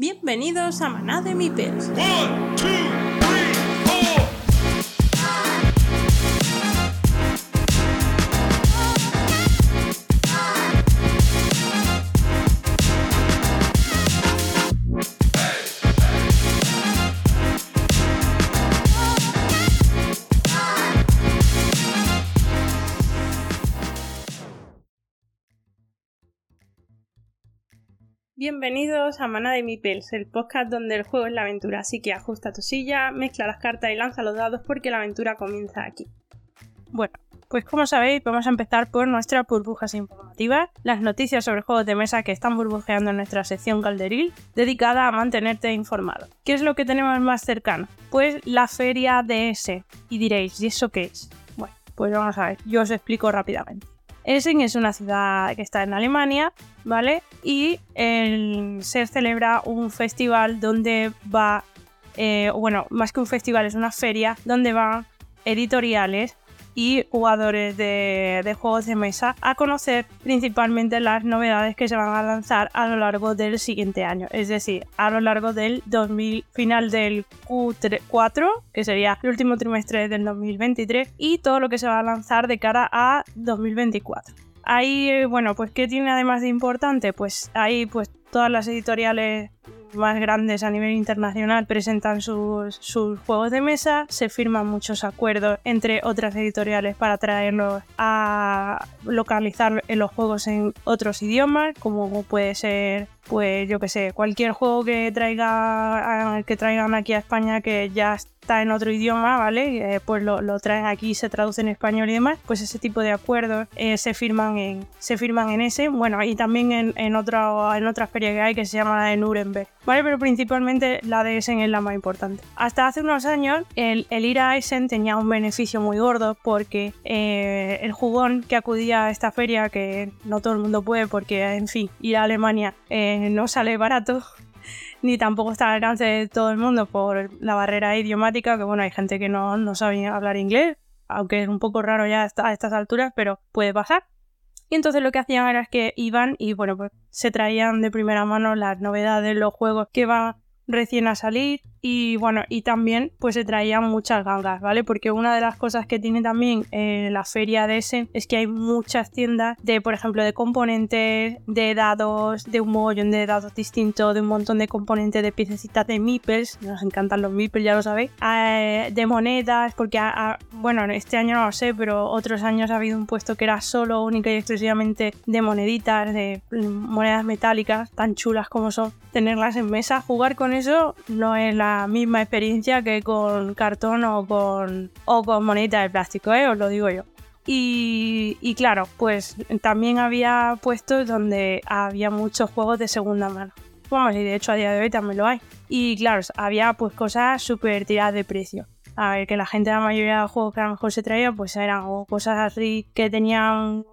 Bienvenidos a Maná de Mipels. One, Bienvenidos a Maná de Mipels, el podcast donde el juego es la aventura, así que ajusta tu silla, mezcla las cartas y lanza los dados porque la aventura comienza aquí. Bueno, pues como sabéis, vamos a empezar por nuestras burbujas informativas, las noticias sobre juegos de mesa que están burbujeando en nuestra sección Calderil, dedicada a mantenerte informado. ¿Qué es lo que tenemos más cercano? Pues la feria DS. Y diréis, ¿y eso qué es? Bueno, pues vamos a ver, yo os explico rápidamente. Essen es una ciudad que está en Alemania, ¿vale? Y se celebra un festival donde va, eh, bueno, más que un festival, es una feria donde van editoriales y jugadores de, juegos de mesa a conocer principalmente las novedades que se van a lanzar a lo largo del siguiente año, es decir, a lo largo del 2000, final del Q4, que sería el último trimestre del 2023, y todo lo que se va a lanzar de cara a 2024. Ahí, bueno, pues ¿qué tiene además de importante? Pues ahí pues todas las editoriales más grandes a nivel internacional presentan sus, sus juegos de mesa, se firman muchos acuerdos entre otras editoriales para traerlos a localizar los juegos en otros idiomas, como puede ser, pues yo que sé, cualquier juego que traiga que traigan aquí a España que ya está en otro idioma, ¿vale? Eh, pues lo, lo traen aquí, se traduce en español y demás, pues ese tipo de acuerdos eh, se firman en se firman en ese, bueno, y también en, en otra en feria que hay que se llama la de Nuremberg, ¿vale? Pero principalmente la de Essen es la más importante. Hasta hace unos años el, el ir a Essen tenía un beneficio muy gordo porque eh, el jugón que acudía a esta feria, que no todo el mundo puede porque, en fin, ir a Alemania no sale barato, ni tampoco está al alcance de todo el mundo por la barrera idiomática, que bueno, hay gente que no, no sabe hablar inglés, aunque es un poco raro ya a estas alturas, pero puede pasar. Y entonces lo que hacían era que iban y bueno, pues se traían de primera mano las novedades, los juegos que van recién a salir y bueno, y también pues se traían muchas gangas, ¿vale? Porque una de las cosas que tiene también eh, la feria de Essen es que hay muchas tiendas de, por ejemplo, de componentes, de dados, de un mogollón de dados distintos, de un montón de componentes de piececitas de meeples, nos encantan los meeples, ya lo sabéis, eh, de monedas, porque a- a- bueno, este año no lo sé, pero otros años ha habido un puesto que era solo, única y exclusivamente de moneditas, de mm, monedas metálicas, tan chulas como son, tenerlas en mesa, jugar con eso no es la misma experiencia que con cartón o con, o con moneditas de plástico, ¿eh? os lo digo yo. Y, claro, pues también había puestos donde había muchos juegos de segunda mano. Vamos, y de hecho a día de hoy también lo hay. Y claro, había pues cosas súper tiradas de precio. A ver, que la gente, la mayoría de los juegos que a lo mejor se traía, pues eran cosas así que tenían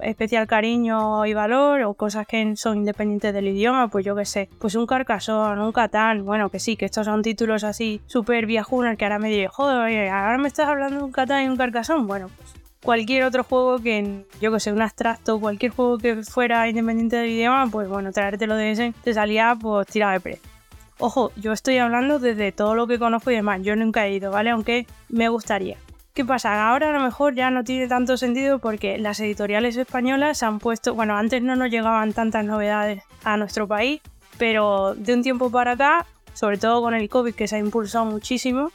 especial cariño y valor, o cosas que son independientes del idioma, pues yo qué sé, pues un Carcassonne, un Catán, bueno, que sí, que estos son títulos así súper viejunos que ahora me digo, joder, ahora me estás hablando de un Catán y un Carcassonne, bueno, pues cualquier otro juego que, yo que sé, un abstracto, cualquier juego que fuera independiente del idioma, pues bueno, traértelo de ese te salía pues tirado de precio. Ojo, yo estoy hablando desde todo lo que conozco y demás, yo nunca he ido, ¿vale? Aunque me gustaría. ¿Qué pasa? Ahora a lo mejor ya no tiene tanto sentido porque las editoriales españolas han puesto, bueno, antes no nos llegaban tantas novedades a nuestro país, pero de un tiempo para acá, sobre todo con el COVID que se ha impulsado muchísimo,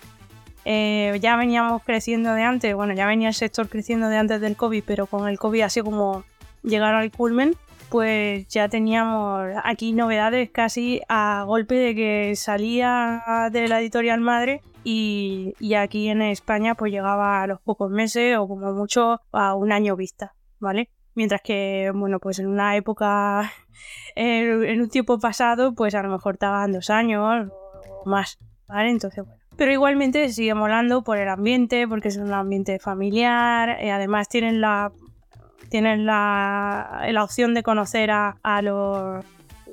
eh, ya veníamos creciendo de antes, bueno, ya venía el sector creciendo de antes del COVID, pero con el COVID así como llegar al culmen, pues ya teníamos aquí novedades casi a golpe de que salía de la editorial madre y, aquí en España pues llegaba a los pocos meses o como mucho a un año vista, ¿vale? Mientras que, bueno, pues en una época, en, un tiempo pasado, pues a lo mejor estaban dos años o más, ¿vale? Entonces, bueno. Pero igualmente sigue molando por el ambiente, porque es un ambiente familiar, y además tienen la tienen la, la opción de conocer a los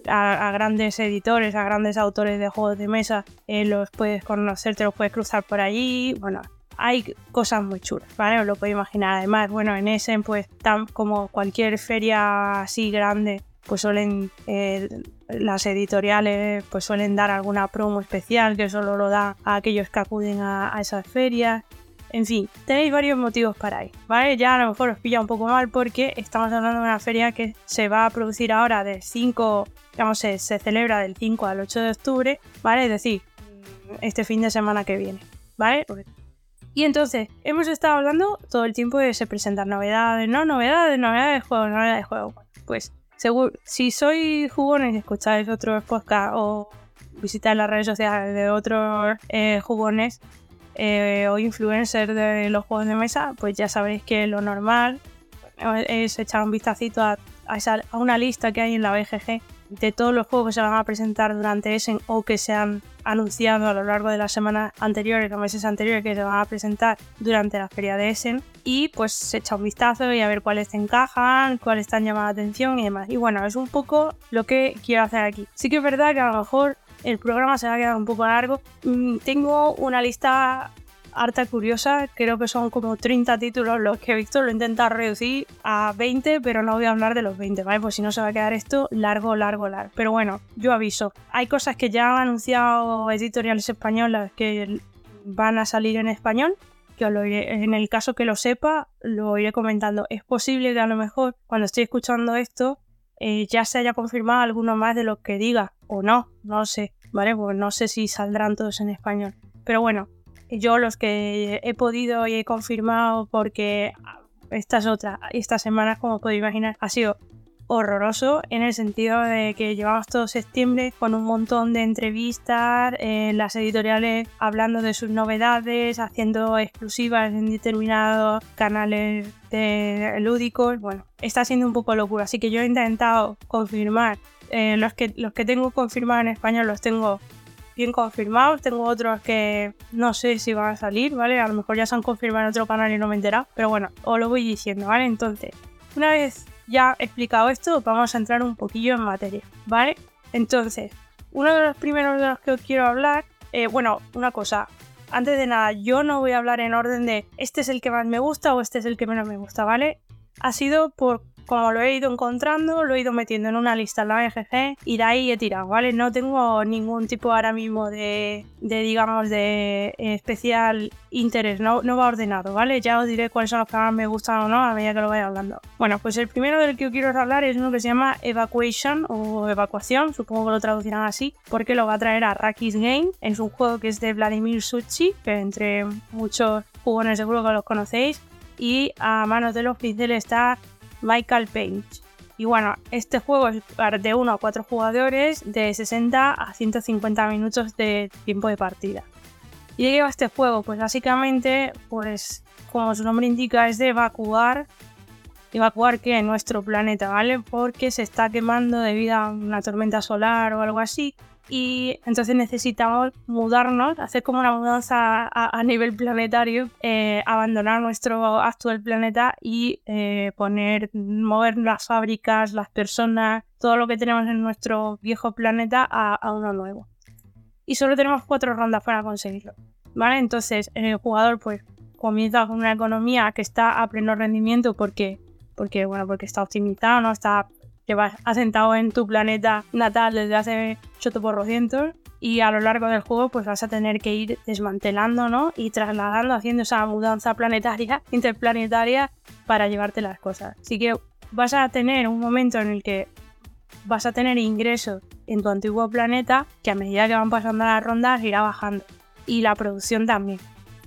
a, grandes editores, a grandes autores de juegos de mesa, eh, los puedes conocer, te los puedes cruzar por allí, bueno, hay cosas muy chulas, ¿vale? Os lo podéis imaginar. Además, bueno, en Essen, pues, tan como cualquier feria así grande, pues suelen, eh, las editoriales pues suelen dar alguna promo especial que solo lo da a aquellos que acuden a, a esas ferias. En fin, tenéis varios motivos para ir, ¿vale? Ya a lo mejor os pilla un poco mal porque estamos hablando de una feria que se va a producir ahora del 5, digamos, se, se celebra del 5 al 8 de octubre, ¿vale? Es decir, este fin de semana que viene, ¿vale? Y entonces, hemos estado hablando todo el tiempo de se presentar novedades, ¿no? Novedades, novedades de juego, novedades de juego. Pues, seguro, si sois jugones y escucháis otros podcasts o visitáis las redes sociales de otros eh, jugones eh, o influencers de los juegos de mesa, pues ya sabréis que lo normal es echar un vistacito a, una lista que hay en la BGG de todos los juegos que se van a presentar durante Essen o que se han anunciado a lo largo de las semanas anteriores, los meses anteriores que se van a presentar durante la feria de Essen y pues se echa un vistazo y a ver cuáles te encajan, cuáles están llamando la atención y demás. Y bueno, es un poco lo que quiero hacer aquí. Sí que es verdad que a lo mejor el programa se va a quedar un poco largo. Mm, tengo una lista harta curiosa, creo que son como 30 títulos los que he visto, lo he intentado reducir a 20, pero no voy a hablar de los 20, ¿vale? Pues si no se va a quedar esto largo, largo, largo. Pero bueno, yo aviso, hay cosas que ya han anunciado editoriales españolas que van a salir en español, que lo en el caso que lo sepa, lo iré comentando. Es posible que a lo mejor cuando estoy escuchando esto eh, ya se haya confirmado alguno más de lo que diga, o no, no sé, ¿vale? Pues no sé si saldrán todos en español. Pero bueno, yo los que he podido y he confirmado porque estas otras, estas semanas, como podéis imaginar, ha sido horroroso en el sentido de que llevamos todo septiembre con un montón de entrevistas, eh, las editoriales hablando de sus novedades, haciendo exclusivas en determinados canales de lúdicos. Bueno, está siendo un poco locura, así que yo he intentado confirmar eh, los, que, los que tengo confirmados en español los tengo bien confirmados. Tengo otros que no sé si van a salir, ¿vale? A lo mejor ya se han confirmado en otro canal y no me he. Pero bueno, os lo voy diciendo, ¿vale? Entonces, una vez ya explicado esto, vamos a entrar un poquillo en materia, ¿vale? Entonces, uno de los primeros de los que os quiero hablar, eh, bueno, una cosa. Antes de nada, yo no voy a hablar en orden de este es el que más me gusta o este es el que menos me gusta, ¿vale? Ha sido por como lo he ido encontrando, lo he ido metiendo en una lista en la BGG y de ahí he tirado, ¿vale? No tengo ningún tipo ahora mismo de, digamos, de especial interés, no, no va ordenado, ¿vale? Ya os diré cuáles son los que más me gustan o no a medida que lo vaya hablando. Bueno, pues el primero del que quiero hablar es uno que se llama Evacuation o Evacuación, supongo que lo traducirán así, porque lo va a traer a Rakis Game. Es un juego que es de Vladimir Suchi, que entre muchos jugones seguro que los conocéis. Y a manos de los pinceles está Michael Page. Y bueno, este juego es de 1 a 4 jugadores de 60 a 150 minutos de tiempo de partida. ¿Y de qué va este juego? Pues básicamente, pues como su nombre indica, es de evacuar. ¿Evacuar qué? Nuestro planeta, ¿vale? Porque se está quemando debido a una tormenta solar o algo así. Y entonces necesitamos mudarnos, hacer como una mudanza a, nivel planetario, eh, abandonar nuestro actual planeta y eh, poner, mover las fábricas, las personas, todo lo que tenemos en nuestro viejo planeta a, a uno nuevo. Y solo tenemos cuatro rondas para conseguirlo. ¿Vale? Entonces el jugador pues comienza con una economía que está a pleno rendimiento porque, porque, bueno, porque está optimizado, ¿no? Está llevas asentado en tu planeta natal desde hace 8 por cientos y a lo largo del juego pues vas a tener que ir desmantelando ¿no? y trasladando, haciendo esa mudanza planetaria, interplanetaria para llevarte las cosas. Así que vas a tener un momento en el que vas a tener ingresos en tu antiguo planeta que a medida que van pasando las rondas irá bajando y la producción también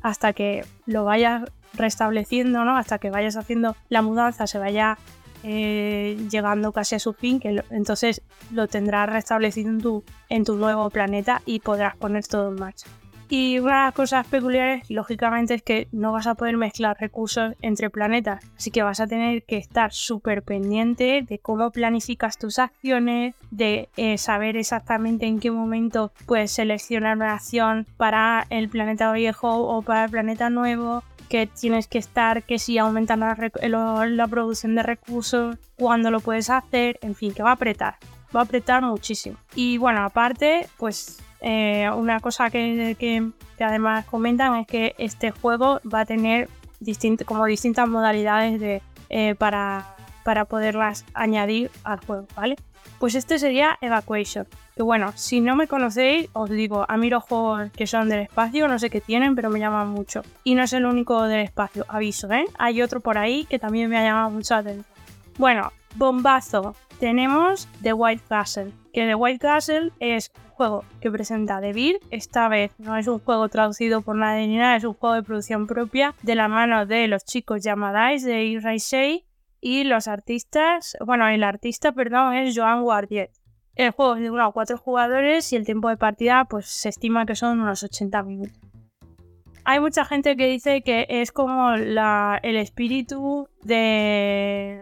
hasta que lo vayas restableciendo, ¿no? Hasta que vayas haciendo la mudanza, se vaya eh, llegando casi a su fin, que entonces lo tendrás restablecido en tu, en tu nuevo planeta y podrás poner todo en marcha. Y una de las cosas peculiares, lógicamente, es que no vas a poder mezclar recursos entre planetas. Así que vas a tener que estar súper pendiente de cómo planificas tus acciones, de eh, saber exactamente en qué momento puedes seleccionar una acción para el planeta viejo o para el planeta nuevo, que tienes que estar, que si aumentan la, la, producción de recursos, cuándo lo puedes hacer, en fin, que va a apretar, va a apretar muchísimo. Y bueno, aparte, pues eh, una cosa que, que, que, además comentan es que este juego va a tener distint como distintas modalidades de, eh, para, para poderlas añadir al juego, ¿vale? Pues este sería Evacuation. Que bueno, si no me conocéis, os digo, a mí los juegos que son del espacio, no sé qué tienen, pero me llaman mucho. Y no es el único del espacio, aviso, ¿eh? Hay otro por ahí que también me ha llamado mucho atención. Bueno, bombazo. Tenemos The White Castle. Que The White Castle es un juego que presenta DeVir. Esta vez no es un juego traducido por nadie ni nada, es un juego de producción propia de la mano de los chicos Yamadais de Iraisei y los artistas, bueno, el artista, perdón, es Joan Guardiet. El juego es de 1 a 4 jugadores y el tiempo de partida pues se estima que son unos 80 minutos. Hay mucha gente que dice que es como la, el espíritu de,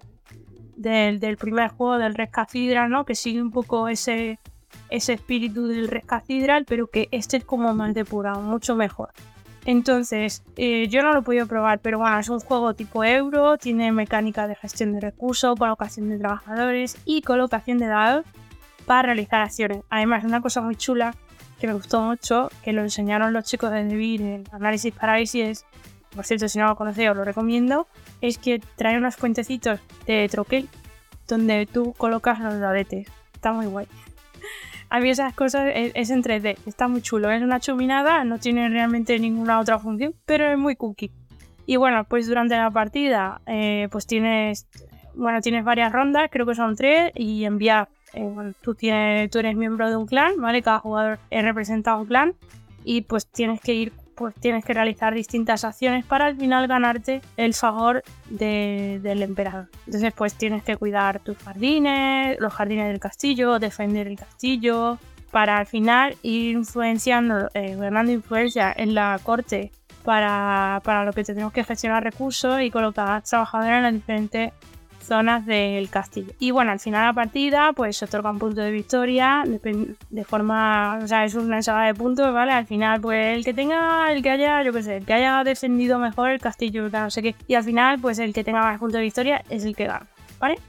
del, del primer juego del Red Cathedral, ¿no? Que sigue un poco ese, ese espíritu del Red Cathedral, pero que este es como más depurado, mucho mejor. Entonces, eh, yo no lo he podido probar, pero bueno, es un juego tipo euro, tiene mecánica de gestión de recursos, colocación de trabajadores y colocación de dados para realizar acciones. Además, una cosa muy chula que me gustó mucho, que lo enseñaron los chicos de Devir en Análisis Parálisis, por cierto, si no lo conocéis os lo recomiendo, es que trae unos puentecitos de troquel donde tú colocas los dadetes. Está muy guay. A mí esas cosas es, en 3D, está muy chulo. Es una chuminada, no tiene realmente ninguna otra función, pero es muy cookie. Y bueno, pues durante la partida, eh, pues tienes, bueno, tienes varias rondas, creo que son tres, y enviar, eh, tú, tienes, tú eres miembro de un clan, ¿vale? Cada jugador representa un clan, y pues tienes que ir pues tienes que realizar distintas acciones para al final ganarte el favor del emperador. Entonces pues tienes que cuidar tus jardines, los jardines del castillo, defender el castillo, para al final ir influenciando, eh, ganando influencia en la corte para, para, lo que tenemos que gestionar recursos y colocar trabajadores en las diferentes zonas del castillo. Y bueno, al final de la partida, pues se otorga un punto de victoria de, forma, o sea, es una ensalada de puntos, ¿vale? Al final, pues el que tenga, el que haya, yo qué sé, el que haya defendido mejor el castillo, no sé qué. Y al final, pues el que tenga más puntos de victoria es el que gana, ¿vale?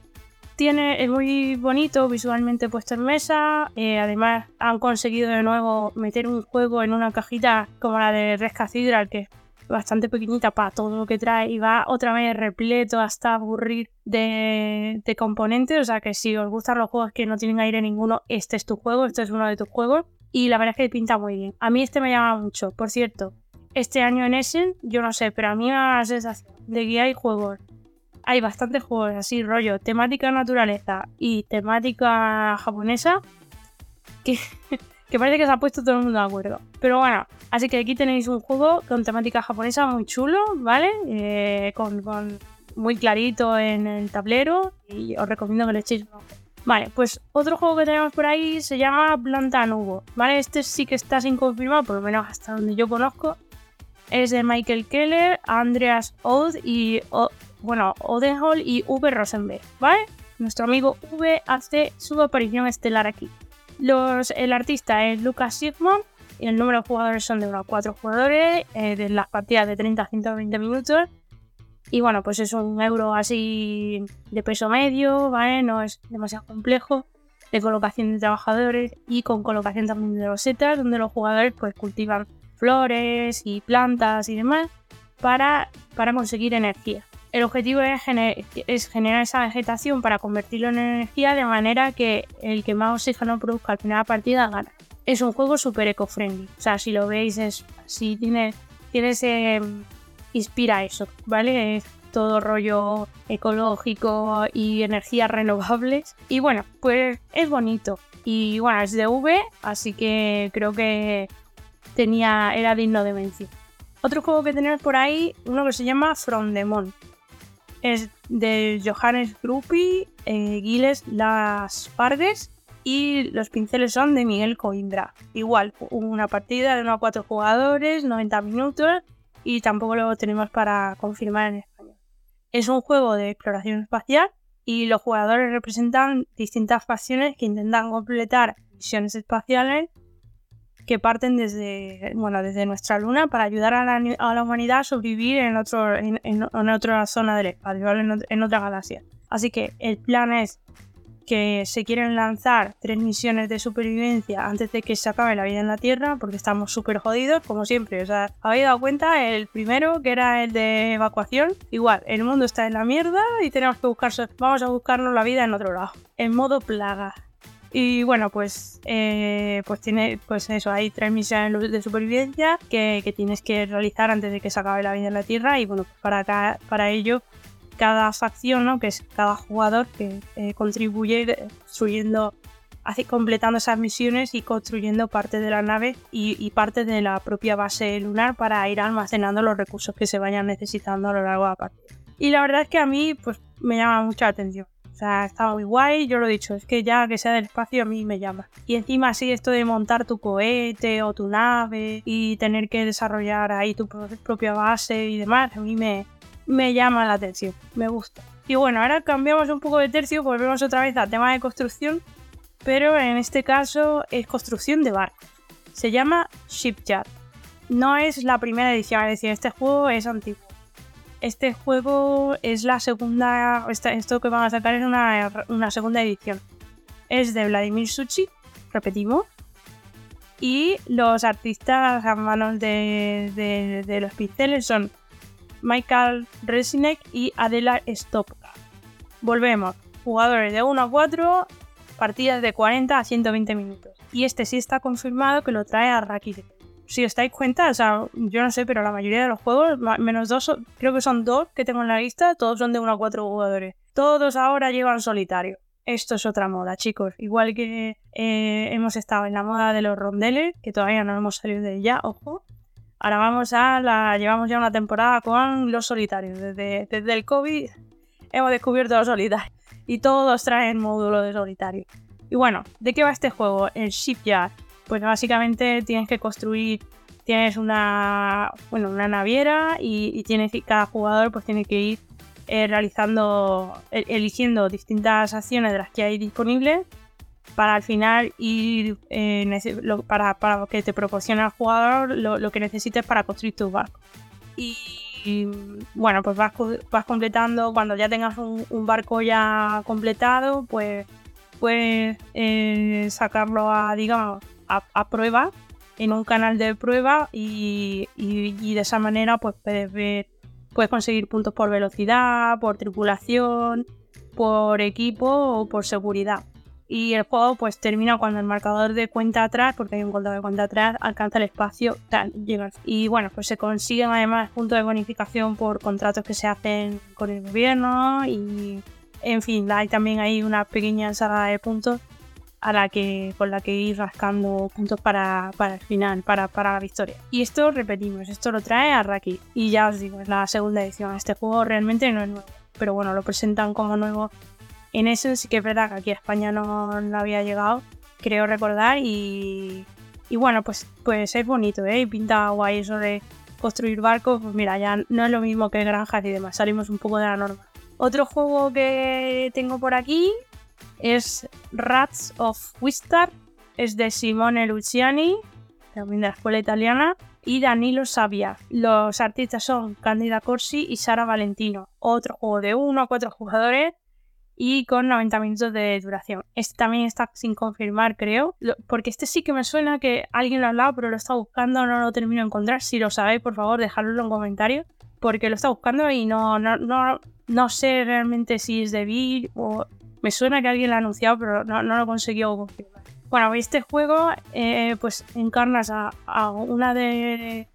Tiene, es muy bonito visualmente puesto en mesa. Eh, además, han conseguido de nuevo meter un juego en una cajita como la de Red Cathedral, que bastante pequeñita para todo lo que trae y va otra vez repleto hasta aburrir de, componentes. O sea que si os gustan los juegos que no tienen aire ninguno, este es tu juego, este es uno de tus juegos. Y la verdad es que pinta muy bien. A mí este me llama mucho. Por cierto, este año en Essen, yo no sé, pero a mí me da la sensación de que hay juegos. Hay bastantes juegos así, rollo, temática naturaleza y temática japonesa, que parece que se ha puesto todo el mundo de acuerdo. Pero bueno, así que aquí tenéis un juego con temática japonesa muy chulo, ¿vale? Eh, con, muy clarito en el tablero y os recomiendo que le echéis. Vale, pues otro juego que tenemos por ahí se llama Planta Nubo, ¿vale? Este sí que está sin confirmar, por lo menos hasta donde yo conozco. Es de Michael Keller, Andreas Oud y, bueno, Odenhall y V. Rosenberg, ¿vale? Nuestro amigo V hace su aparición estelar aquí el artista es Lucas Sigmund y el número de jugadores son de unos 4 jugadores, eh, de las partidas de 30 a 120 minutos. Y bueno, pues es un euro así de peso medio, ¿vale? No es demasiado complejo, de colocación de trabajadores y con colocación también de rosetas, donde los jugadores pues cultivan flores y plantas y demás para, para conseguir energía. El objetivo es, generar esa vegetación para convertirlo en energía de manera que el que más oxígeno produzca al final de la partida gana. Es un juego súper eco-friendly. O sea, si lo veis, es si tiene, tiene ese. inspira eso, ¿vale? Es todo rollo ecológico y energías renovables. Y bueno, pues es bonito. Y bueno, es de V, así que creo que tenía, era digno de mención. Otro juego que tenemos por ahí, uno que se llama From the es de Johannes Gruppi, eh, Giles Las Pardes y los pinceles son de Miguel Coimbra. Igual, una partida de 1 a 4 jugadores, 90 minutos y tampoco lo tenemos para confirmar en español. Es un juego de exploración espacial y los jugadores representan distintas facciones que intentan completar misiones espaciales que parten desde, bueno, desde nuestra luna para ayudar a la, humanidad a sobrevivir en, otro, en, otra zona del espacio, en, otra galaxia. Así que el plan es que se quieren lanzar tres misiones de supervivencia antes de que se acabe la vida en la Tierra, porque estamos súper jodidos, como siempre. O sea, habéis dado cuenta, el primero, que era el de evacuación, igual, el mundo está en la mierda y tenemos que buscar, vamos a buscarnos la vida en otro lado, en modo plaga. Y bueno, pues, eh, pues tiene, pues eso, hay tres misiones de supervivencia que, tienes que realizar antes de que se acabe la vida en la Tierra. Y bueno, pues para, acá, para ello cada facción, ¿no? que es cada jugador que eh, contribuye construyendo, así, completando esas misiones y construyendo parte de la nave y, y, parte de la propia base lunar para ir almacenando los recursos que se vayan necesitando a lo largo de la partida. Y la verdad es que a mí pues, me llama mucha atención. Sea, está muy guay, yo lo he dicho, es que ya que sea del espacio a mí me llama. Y encima así esto de montar tu cohete o tu nave y tener que desarrollar ahí tu propia base y demás, a mí me, me llama la atención, me gusta. Y bueno, ahora cambiamos un poco de tercio, volvemos otra vez al tema de construcción, pero en este caso es construcción de barcos. Se llama Shipyard. No es la primera edición, es decir, este juego es antiguo. Este juego es la segunda, esto que van a sacar es una, una segunda edición. Es de Vladimir Suchi, repetimos, y los artistas a manos de, de, los pinceles son Michael Resinek y Adela Stopka. Volvemos, jugadores de 1 a 4, partidas de 40 a 120 minutos. Y este sí está confirmado que lo trae a Rakit. Si os dais cuenta, o sea, yo no sé, pero la mayoría de los juegos, menos dos, creo que son dos que tengo en la lista, todos son de 1 a 4 jugadores. Todos ahora llevan solitario. Esto es otra moda, chicos. Igual que eh, hemos estado en la moda de los rondeles, que todavía no hemos salido de ella, ojo. Ahora vamos a la. Llevamos ya una temporada con los solitarios. Desde, desde el COVID hemos descubierto los solitarios. Y todos traen módulo de solitario. Y bueno, ¿de qué va este juego? El Shipyard. Pues básicamente tienes que construir. Tienes una. Bueno, una naviera. Y, tienes, cada jugador pues tiene que ir eh, realizando. eligiendo distintas acciones de las que hay disponibles para al final ir eh, para, para, que te proporcione al jugador lo, lo, que necesites para construir tu barco. Y, bueno, pues vas, vas, completando, cuando ya tengas un, un barco ya completado, pues puedes eh, sacarlo a, digamos, a, prueba en un canal de prueba y, de esa manera pues puedes ver, puedes conseguir puntos por velocidad, por tripulación, por equipo o por seguridad y el juego pues termina cuando el marcador de cuenta atrás, porque hay un contador de cuenta atrás, alcanza el espacio, tal, llega. Y bueno, pues se consiguen además puntos de bonificación por contratos que se hacen con el gobierno y en fin, hay también ahí una pequeña ensalada de puntos a la que, con la que ir rascando puntos para, para el final, para, para la victoria. Y esto repetimos, esto lo trae a Raki. Y ya os digo, es la segunda edición. Este juego realmente no es nuevo. Pero bueno, lo presentan como nuevo en eso sí que es verdad que aquí a España no, no había llegado, creo recordar, y, y, bueno, pues, pues es bonito, ¿eh? Y pinta guay eso de construir barcos, pues mira, ya no es lo mismo que granjas y demás, salimos un poco de la norma. Otro juego que tengo por aquí es Rats of Wistar, es de Simone Luciani, también de la escuela italiana, y Danilo Sabia. Los artistas son Candida Corsi y Sara Valentino. Otro juego de uno a cuatro jugadores y con 90 minutos de duración. Este también está sin confirmar, creo, porque este sí que me suena que alguien lo ha hablado, pero lo está buscando, no lo termino de encontrar. Si lo sabéis, por favor, dejadlo en comentarios, porque lo está buscando y no, no, no, no sé realmente si es de Bill o... Me suena que alguien lo ha anunciado, pero no, no lo he conseguido confirmar. Bueno, este juego, eh, pues encarnas a, una de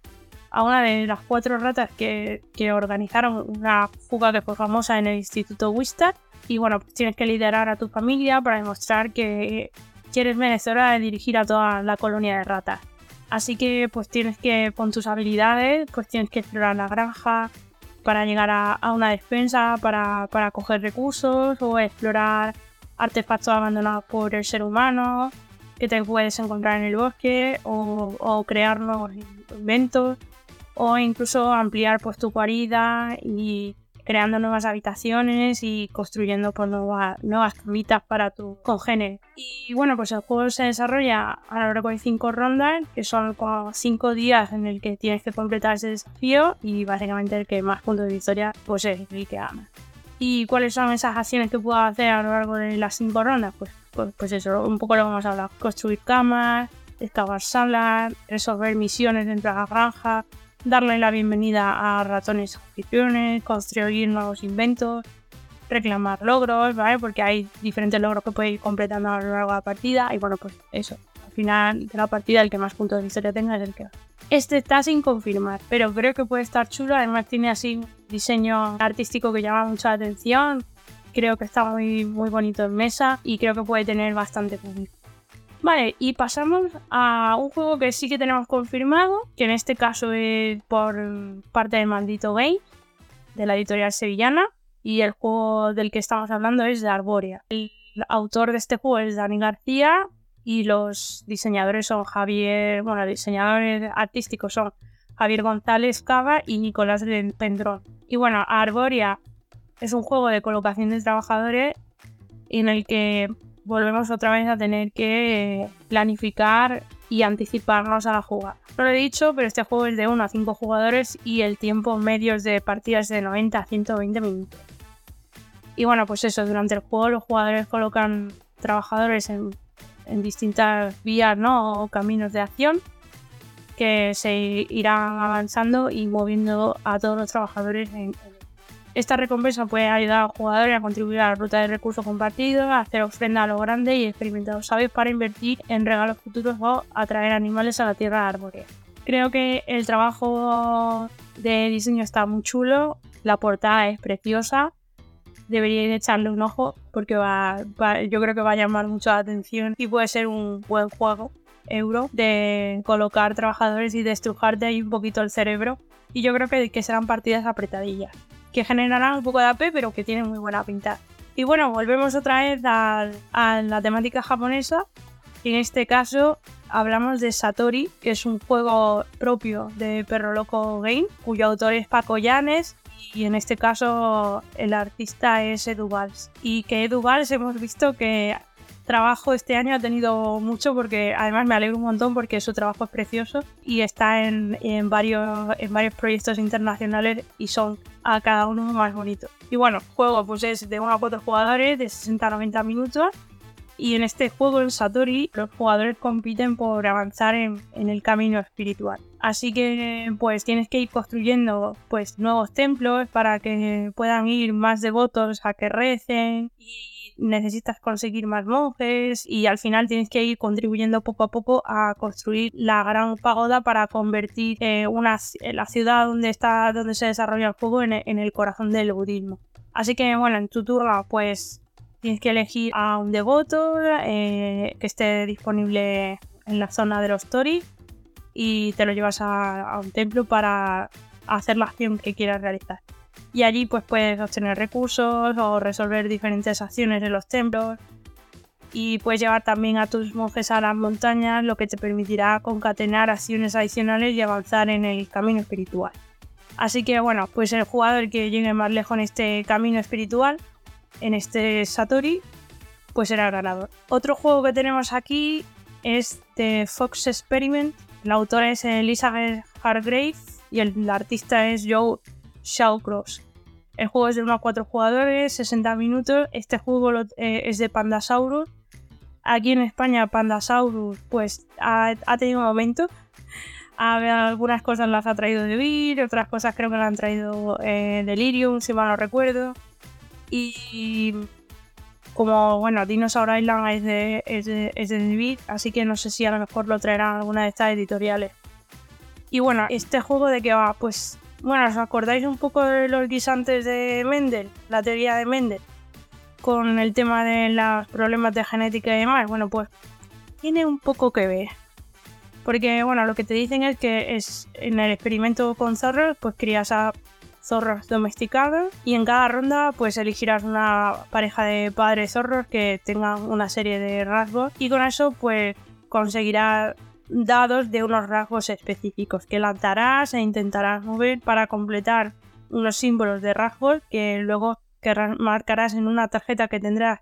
a una de las cuatro ratas que, que organizaron una fuga que fue famosa en el Instituto Wistar y bueno, pues tienes que liderar a tu familia para demostrar que, eres merecedora de dirigir a toda la colonia de ratas. Así que pues tienes que, con tus habilidades, pues tienes que explorar la granja para llegar a, una despensa, para, para, coger recursos o explorar artefactos abandonados por el ser humano que te puedes encontrar en el bosque o, o crear nuevos inventos o incluso ampliar pues tu guarida y creando nuevas habitaciones y construyendo pues, nuevas, nuevas camitas para tu congénere. Y bueno, pues el juego se desarrolla a lo largo de cinco rondas, que son como cinco días en el que tienes que completar ese desafío y básicamente el que más puntos de victoria pues es el que gana. ¿Y cuáles son esas acciones que puedo hacer a lo largo de las cinco rondas? Pues, pues, pues eso, un poco lo vamos a hablar. Construir camas, excavar salas, resolver misiones dentro de la granja, darle la bienvenida a ratones anfitriones, construir nuevos inventos, reclamar logros, ¿vale? Porque hay diferentes logros que puedes ir completando a lo largo de la partida y bueno, pues eso. Al final de la partida el que más puntos de historia tenga es el que Este está sin confirmar, pero creo que puede estar chulo. Además tiene así diseño artístico que llama mucha atención. Creo que está muy, muy bonito en mesa y creo que puede tener bastante público. Vale, y pasamos a un juego que sí que tenemos confirmado, que en este caso es por parte de Maldito Game, de la editorial sevillana, y el juego del que estamos hablando es de Arborea. El autor de este juego es Dani García y los diseñadores son Javier, bueno, diseñadores artísticos son Javier González Cava y Nicolás Pendrón. Y bueno, Arborea es un juego de colocación de trabajadores en el que volvemos otra vez a tener que planificar y anticiparnos a la jugada. No lo he dicho, pero este juego es de 1 a 5 jugadores y el tiempo medio de partidas de 90 a 120 minutos. Y bueno, pues eso, durante el juego los jugadores colocan trabajadores en, distintas vías ¿no? o caminos de acción que se irán avanzando y moviendo a todos los trabajadores en, esta recompensa puede ayudar a los jugadores a contribuir a la ruta de recursos compartidos, a hacer ofrenda a lo grande y experimentados sabios para invertir en regalos futuros o atraer animales a la tierra arbórea. Creo que el trabajo de diseño está muy chulo, la portada es preciosa, deberíais echarle un ojo porque va, yo creo que va a llamar mucho la atención y puede ser un buen juego euro de colocar trabajadores y destrujarte ahí un poquito el cerebro. Y yo creo que, que serán partidas apretadillas que generarán un poco de AP, pero que tienen muy buena pinta. Y bueno, volvemos otra vez a, la temática japonesa. en este caso hablamos de Satori, que es un juego propio de Perro Loco Game, cuyo autor es Paco Llanes. Y en este caso el artista es Edu Valls. Y que Edu Valls hemos visto que trabajo este año ha tenido mucho porque además me alegro un montón porque su trabajo es precioso y está en, varios, en varios proyectos internacionales y son a cada uno más bonito. Y bueno, juego pues es de 1 a 4 jugadores de 60 a 90 minutos y en este juego, en Satori, los jugadores compiten por avanzar en, en, el camino espiritual. Así que pues tienes que ir construyendo pues nuevos templos para que puedan ir más devotos a que recen y necesitas conseguir más monjes y al final tienes que ir contribuyendo poco a poco a construir la gran pagoda para convertir eh, una, la ciudad donde está donde se desarrolla el juego en, el corazón del budismo. Así que bueno, en tu turno pues tienes que elegir a un devoto eh, que esté disponible en la zona de los Tori y te lo llevas a un templo para hacer la acción que quieras realizar y allí pues puedes obtener recursos o resolver diferentes acciones en los templos y puedes llevar también a tus monjes a las montañas, lo que te permitirá concatenar acciones adicionales y avanzar en el camino espiritual. Así que bueno, pues el jugador que llegue más lejos en este camino espiritual, en este Satori, pues el ganador. Otro juego que tenemos aquí es The Fox Experiment. La autora es Elizabeth Hargrave y el artista es Joe Shawcross. El juego es de 1 a 4 jugadores, 60 minutos. Este juego eh, es de Pandasaurus. Aquí en España, Pandasaurus pues ha, tenido un momento. algunas cosas las ha traído de Vir, otras cosas creo que las han traído eh, Delirium, si mal no recuerdo. Y como, bueno, Dinosaur Island es de, es de, es de así que no sé si a lo mejor lo traerán alguna de estas editoriales. Y bueno, este juego de qué va, pues bueno, ¿os acordáis un poco de los guisantes de Mendel? La teoría de Mendel. Con el tema de los problemas de genética y demás. Bueno, pues tiene un poco que ver. Porque, bueno, lo que te dicen es que es en el experimento con zorros, pues crías a zorros domesticados y en cada ronda pues elegirás una pareja de padres zorros que tengan una serie de rasgos y con eso pues conseguirás dados de unos rasgos específicos que lanzarás e intentarás mover para completar unos símbolos de rasgos que luego marcarás en una tarjeta que tendrás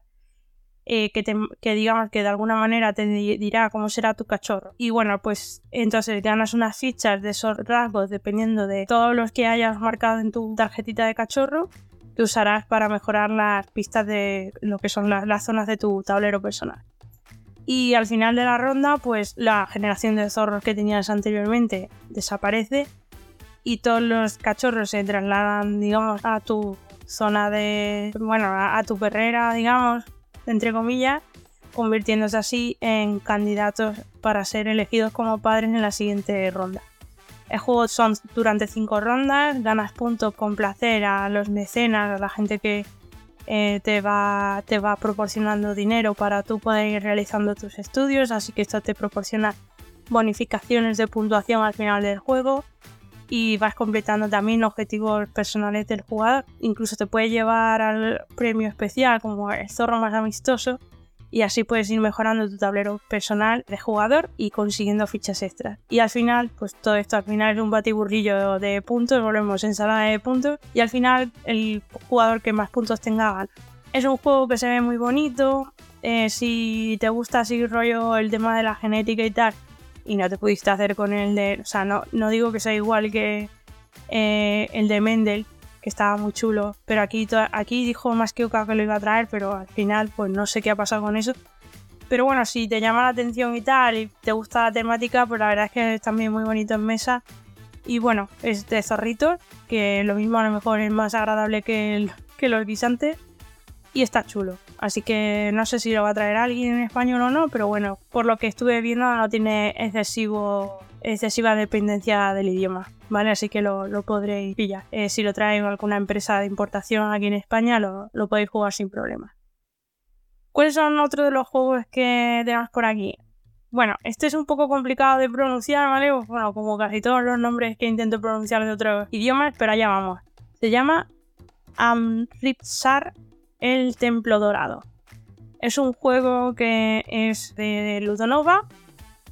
eh, que, que, digamos que de alguna manera te dirá cómo será tu cachorro. Y bueno, pues entonces ganas unas fichas de esos rasgos dependiendo de todos los que hayas marcado en tu tarjetita de cachorro. que usarás para mejorar las pistas de lo que son las, las zonas de tu tablero personal. Y al final de la ronda, pues la generación de zorros que tenías anteriormente desaparece y todos los cachorros se trasladan, digamos, a tu zona de, bueno, a tu perrera, digamos, entre comillas, convirtiéndose así en candidatos para ser elegidos como padres en la siguiente ronda. El juego son durante cinco rondas, ganas puntos con placer a los mecenas, a la gente que eh, te, va, te va proporcionando dinero para tú poder ir realizando tus estudios, así que esto te proporciona bonificaciones de puntuación al final del juego y vas completando también objetivos personales del jugador. Incluso te puede llevar al premio especial como el zorro más amistoso y así puedes ir mejorando tu tablero personal de jugador y consiguiendo fichas extras. Y al final, pues todo esto al final es un batiburrillo de puntos, volvemos ensalada de puntos y al final el jugador que más puntos tenga gana. Es un juego que se ve muy bonito, eh, si te gusta así rollo el tema de la genética y tal, y no te pudiste hacer con el de, o sea, no, no digo que sea igual que eh, el de Mendel, que estaba muy chulo. Pero aquí, aquí dijo más que Oka que lo iba a traer, pero al final pues no sé qué ha pasado con eso. Pero bueno, si te llama la atención y tal, y te gusta la temática, pues la verdad es que es también muy bonito en mesa. Y bueno, es de zorritos, que lo mismo a lo mejor es más agradable que, el, que los guisantes. Y está chulo. Así que no sé si lo va a traer alguien en español o no, pero bueno, por lo que estuve viendo no tiene excesivo excesiva dependencia del idioma, ¿vale? Así que lo, lo podréis pillar. Eh, si lo trae alguna empresa de importación aquí en España, lo, lo podéis jugar sin problema. ¿Cuáles son otros de los juegos que tenemos por aquí? Bueno, este es un poco complicado de pronunciar, ¿vale? Pues bueno, como casi todos los nombres que intento pronunciar de otros idiomas, pero allá vamos. Se llama Amritsar el Templo Dorado. Es un juego que es de Ludonova,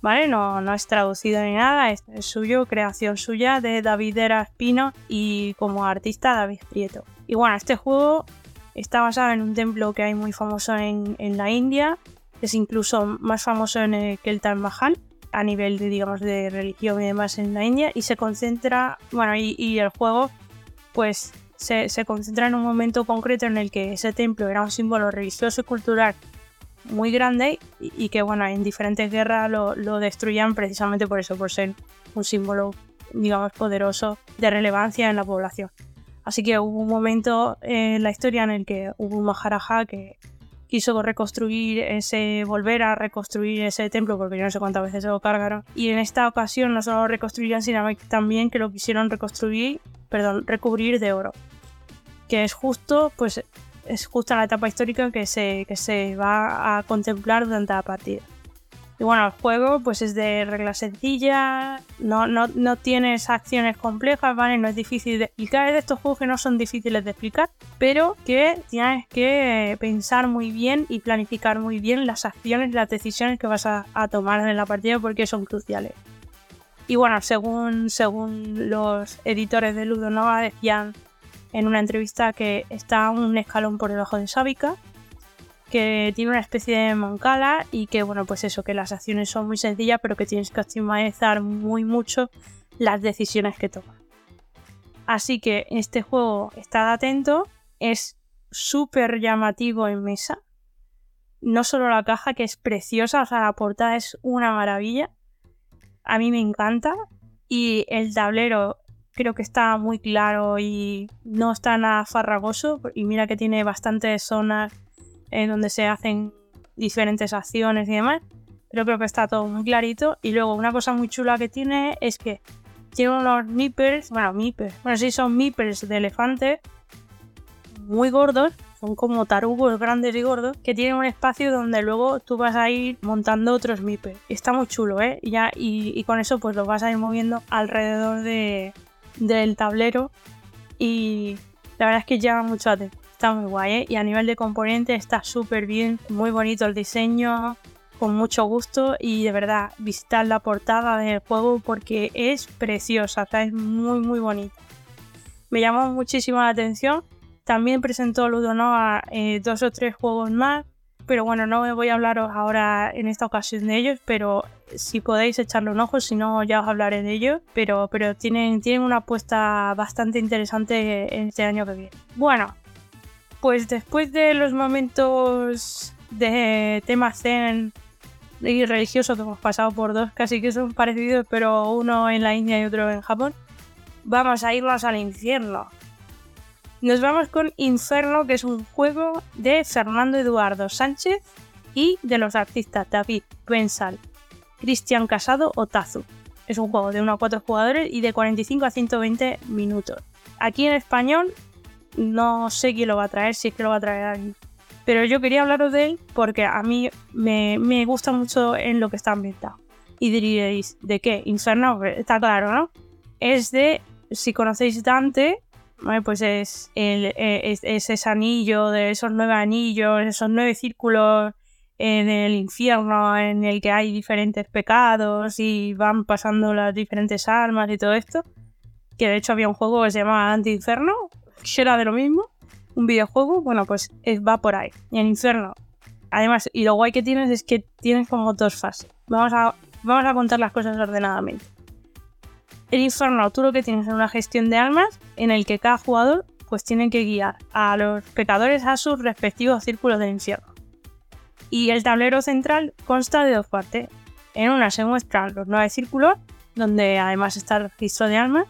¿vale? No, no es traducido ni nada, es, suyo, creación suya de David Era Espino y como artista David Prieto. Y bueno, este juego está basado en un templo que hay muy famoso en, la India, es incluso más famoso en que el Taj Mahal a nivel de, digamos, de religión y demás en la India y se concentra, bueno, y, el juego pues se, concentra en un momento concreto en el que ese templo era un símbolo religioso y cultural muy grande y, que bueno, en diferentes guerras lo, lo, destruían precisamente por eso, por ser un símbolo, digamos, poderoso de relevancia en la población. Así que hubo un momento en la historia en el que hubo un Maharaja que quiso reconstruir ese, volver a reconstruir ese templo, porque yo no sé cuántas veces se lo cargaron. Y en esta ocasión no solo lo reconstruyeron, sino también que lo quisieron reconstruir, perdón, recubrir de oro. Que es justo, pues, es justo la etapa histórica que se, que se va a contemplar durante la partida. Y bueno, el juego pues es de reglas sencillas, no, no, no tienes acciones complejas, ¿vale? No es difícil de explicar, es de estos juegos que no son difíciles de explicar, pero que tienes que pensar muy bien y planificar muy bien las acciones las decisiones que vas a, a tomar en la partida porque son cruciales. Y bueno, según, según los editores de Ludo Nova decían en una entrevista que está un escalón por debajo de Sábica, que tiene una especie de mancala y que, bueno, pues eso, que las acciones son muy sencillas, pero que tienes que optimizar muy mucho las decisiones que tomas. Así que este juego, estad atento, es súper llamativo en mesa. No solo la caja, que es preciosa, o sea, la portada es una maravilla. A mí me encanta. Y el tablero creo que está muy claro y no está nada farragoso. Y mira que tiene bastantes zonas en donde se hacen diferentes acciones y demás. Pero creo que está todo muy clarito. Y luego una cosa muy chula que tiene es que tiene unos meepers, bueno, meepers, bueno, sí son meepers de elefante muy gordos, son como tarugos grandes y gordos, que tienen un espacio donde luego tú vas a ir montando otros meepers. Está muy chulo, ¿eh? Ya, y con eso pues los vas a ir moviendo alrededor de, del tablero y la verdad es que llama mucho la atención. Está muy guay, ¿eh? Y a nivel de componentes está súper bien, muy bonito el diseño, con mucho gusto y de verdad visitar la portada del juego porque es preciosa, está es muy muy bonita. Me llamó muchísimo la atención. También presentó Ludonova eh, dos o tres juegos más pero bueno, no voy a hablaros ahora en esta ocasión de ellos, pero si podéis echarle un ojo, si no ya os hablaré de ellos, pero, pero tienen, tienen una apuesta bastante interesante este año que viene. Bueno, pues después de los momentos de tema zen y religioso que hemos pasado por dos, casi que son parecidos, pero uno en la India y otro en Japón, vamos a irnos al infierno. Nos vamos con Inferno, que es un juego de Fernando Eduardo Sánchez y de los artistas David Bensal, Cristian Casado o Tazu. Es un juego de 1 a 4 jugadores y de 45 a 120 minutos. Aquí en español no sé quién lo va a traer, si es que lo va a traer alguien. Pero yo quería hablaros de él porque a mí me, gusta mucho en lo que está ambientado. Y diréis, ¿de qué? Inferno, está claro, ¿no? Es de, si conocéis Dante, pues es, el, es, ese anillo de esos nueve anillos, esos nueve círculos en el infierno en el que hay diferentes pecados y van pasando las diferentes almas y todo esto. Que de hecho había un juego que se llamaba Anti-Inferno, que era de lo mismo, un videojuego, bueno, pues va por ahí. Y en Inferno, además, y lo guay que tienes es que tienes como dos fases. Vamos a, vamos a contar las cosas ordenadamente. El infierno, tú lo que tienes es una gestión de almas en el que cada jugador pues tiene que guiar a los pecadores a sus respectivos círculos del infierno. Y el tablero central consta de dos partes. En una se muestran los nueve círculos, donde además está el registro de almas,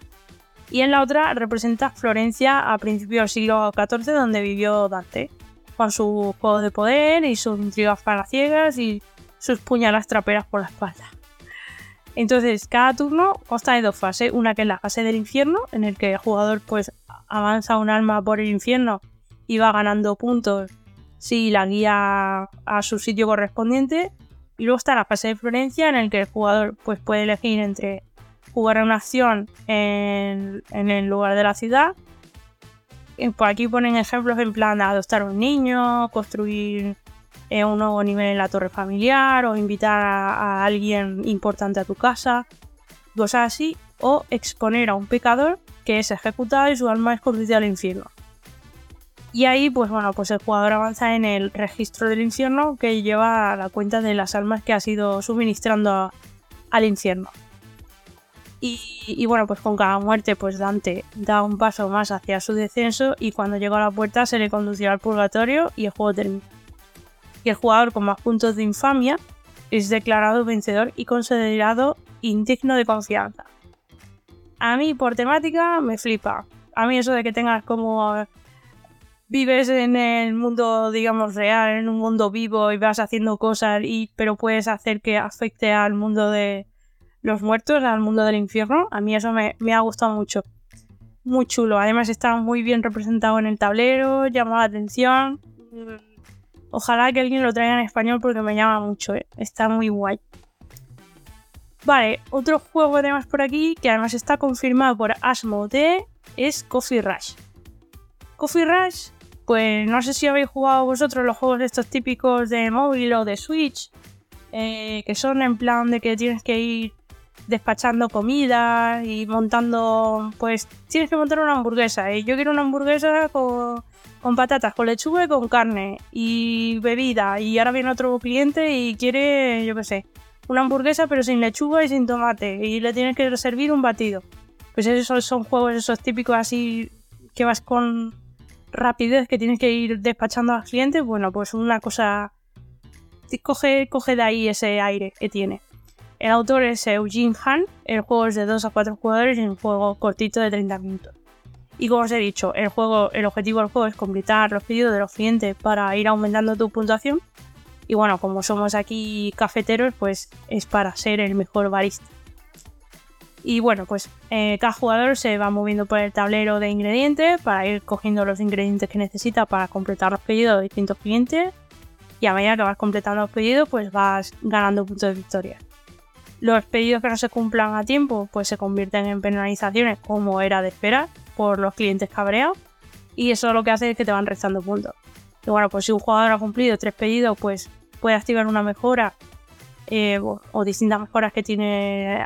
y en la otra representa Florencia a principios del siglo XIV, donde vivió Dante, con sus juegos de poder y sus intrigas palaciegas y sus puñalas traperas por la espalda. Entonces, cada turno consta de dos fases. Una que es la fase del infierno, en el que el jugador pues avanza un alma por el infierno y va ganando puntos si la guía a su sitio correspondiente. Y luego está la fase de Florencia, en el que el jugador pues, puede elegir entre jugar una acción en, el lugar de la ciudad. Por aquí ponen ejemplos en plan adoptar un niño, construir un nuevo nivel en la torre familiar o invitar a, alguien importante a tu casa, cosas así, o exponer a un pecador que es ejecutado y su alma es conducida al infierno. Y ahí, pues bueno, pues el jugador avanza en el registro del infierno que lleva la cuenta de las almas que ha sido suministrando al infierno. Y, y, bueno, pues con cada muerte, pues Dante da un paso más hacia su descenso y cuando llega a la puerta se le conducirá al purgatorio y el juego termina y el jugador con más puntos de infamia es declarado vencedor y considerado indigno de confianza. A mí por temática me flipa. A mí eso de que tengas como vives en el mundo, digamos, real, en un mundo vivo y vas haciendo cosas, y, pero puedes hacer que afecte al mundo de los muertos, al mundo del infierno. A mí eso me, me ha gustado mucho. Muy chulo. Además está muy bien representado en el tablero, llama la atención. Ojalá que alguien lo traiga en español porque me llama mucho, ¿eh? está muy guay. Vale, otro juego que tenemos por aquí, que además está confirmado por Asmodee, es Coffee Rush. Coffee Rush, pues no sé si habéis jugado vosotros los juegos estos típicos de móvil o de Switch, eh, que son en plan de que tienes que ir despachando comida y montando, pues tienes que montar una hamburguesa. Y yo quiero una hamburguesa con con patatas, con lechuga y con carne y bebida. Y ahora viene otro cliente y quiere, yo qué sé, una hamburguesa pero sin lechuga y sin tomate. Y le tienes que servir un batido. Pues esos son juegos esos típicos así que vas con rapidez, que tienes que ir despachando a los clientes. Bueno, pues una cosa... Coge, coge de ahí ese aire que tiene. El autor es Eugene Han. El juego es de 2 a 4 jugadores y un juego cortito de 30 minutos. Y como os he dicho, el, juego, el objetivo del juego es completar los pedidos de los clientes para ir aumentando tu puntuación. Y bueno, como somos aquí cafeteros, pues es para ser el mejor barista. Y bueno, pues eh, cada jugador se va moviendo por el tablero de ingredientes para ir cogiendo los ingredientes que necesita para completar los pedidos de distintos clientes. Y a medida que vas completando los pedidos, pues vas ganando puntos de victoria. Los pedidos que no se cumplan a tiempo, pues se convierten en penalizaciones como era de esperar por los clientes cabreados y eso lo que hace es que te van restando puntos. Y bueno, pues si un jugador ha cumplido tres pedidos, pues puede activar una mejora eh, o, distintas mejoras que tiene,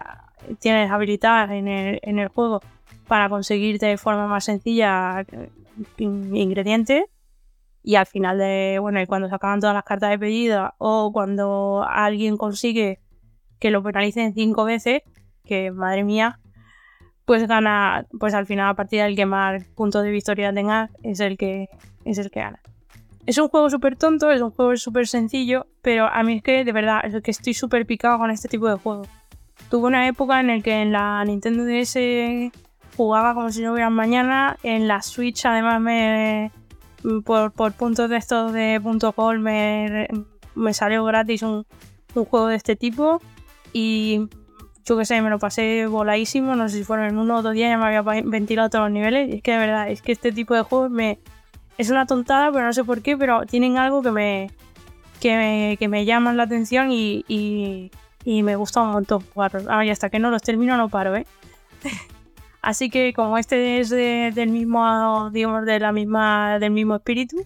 tienes habilitadas en el, el juego para conseguir de forma más sencilla eh, ingredientes. Y al final de, bueno, y cuando se acaban todas las cartas de pedido o cuando alguien consigue que lo penalicen cinco veces, que madre mía, pues gana, pues al final a partir del que más puntos de victoria tenga es el que, es el que gana. Es un juego súper tonto, es un juego súper sencillo, pero a mí es que de verdad es que estoy súper picado con este tipo de juegos. Tuve una época en la que en la Nintendo DS jugaba como si no hubiera mañana, en la Switch además me por, puntos de estos de punto me, me salió gratis un, un juego de este tipo. Y yo qué sé, me lo pasé voladísimo, no sé si fueron en uno o dos días ya me había ventilado todos los niveles. Y es que de verdad, es que este tipo de juegos me... Es una tontada, pero no sé por qué, pero tienen algo que me, que que me llaman la atención y, y me gusta un montón jugarlos. Ah, y hasta que no los termino no paro, ¿eh? Así que como este es de, del mismo, digamos, de la misma, del mismo espíritu,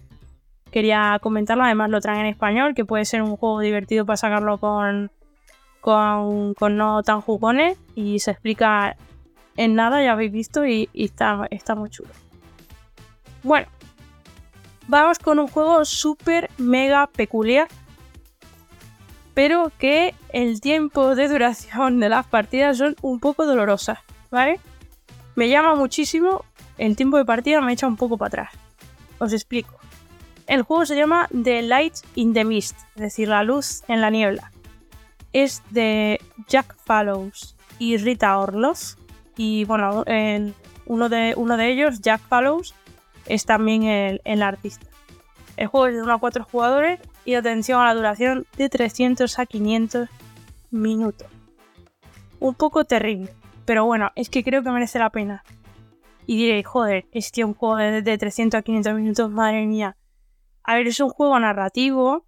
quería comentarlo. Además lo traen en español, que puede ser un juego divertido para sacarlo con, con, con no tan jugones y se explica en nada, ya habéis visto, y, y está, está muy chulo. Bueno, vamos con un juego súper mega peculiar, pero que el tiempo de duración de las partidas son un poco dolorosas, ¿vale? Me llama muchísimo, el tiempo de partida me echa un poco para atrás. Os explico. El juego se llama The Light in the Mist, es decir, la luz en la niebla. Es de Jack Fallows y Rita Orloff. Y bueno, uno, de, uno de ellos, Jack Fallows, es también el, el artista. El juego es de 1 a 4 jugadores y atención a la duración de 300 a 500 minutos. Un poco terrible, pero bueno, es que creo que merece la pena. Y diréis, joder, es que un juego de, de 300 a 500 minutos, madre mía. A ver, es un juego narrativo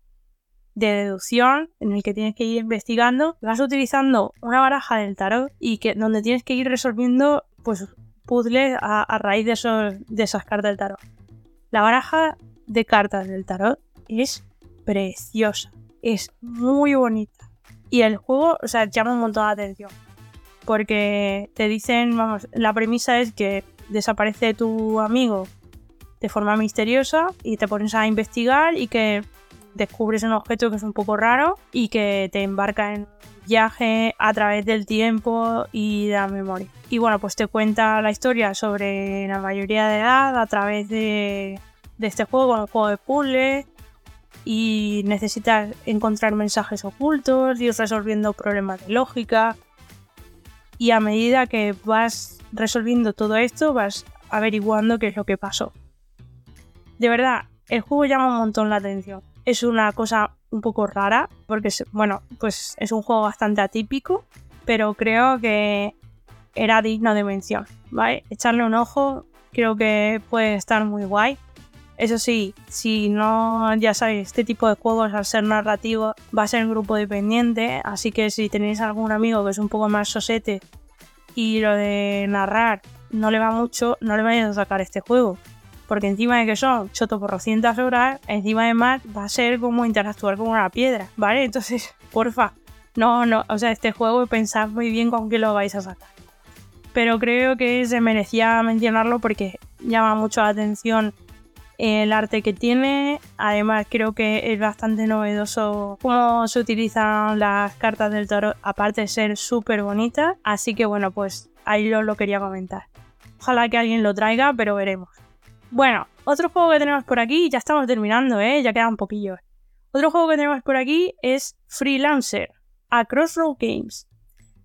de deducción en el que tienes que ir investigando. Vas utilizando una baraja del tarot y que donde tienes que ir resolviendo pues puzzles a, a raíz de, esos, de esas cartas del tarot. La baraja de cartas del tarot es preciosa, es muy bonita. Y el juego, o sea, llama un montón la atención. Porque te dicen, vamos, la premisa es que desaparece tu amigo de forma misteriosa y te pones a investigar y que descubres un objeto que es un poco raro y que te embarca en un viaje a través del tiempo y de la memoria. Y bueno, pues te cuenta la historia sobre la mayoría de edad a través de, de este juego, un juego de puzzle y necesitas encontrar mensajes ocultos, ir resolviendo problemas de lógica y a medida que vas resolviendo todo esto vas averiguando qué es lo que pasó. De verdad, el juego llama un montón la atención. Es una cosa un poco rara, porque es, bueno, pues es un juego bastante atípico, pero creo que era digno de mención, ¿vale? Echarle un ojo, creo que puede estar muy guay. Eso sí, si no, ya sabéis, este tipo de juegos al ser narrativo va a ser en grupo dependiente, así que si tenéis algún amigo que es un poco más sosete y lo de narrar no le va mucho, no le vayáis a sacar este juego. Porque encima de que son choto por 200 horas, encima de más va a ser como interactuar con una piedra, ¿vale? Entonces, porfa, no, no, o sea, este juego pensad muy bien con qué lo vais a sacar. Pero creo que se merecía mencionarlo porque llama mucho la atención el arte que tiene. Además, creo que es bastante novedoso cómo se utilizan las cartas del tarot, aparte de ser súper bonitas. Así que bueno, pues ahí lo, lo quería comentar. Ojalá que alguien lo traiga, pero veremos. Bueno, otro juego que tenemos por aquí, ya estamos terminando, ¿eh? ya quedan poquillos. Otro juego que tenemos por aquí es Freelancer, a Crossroad Games.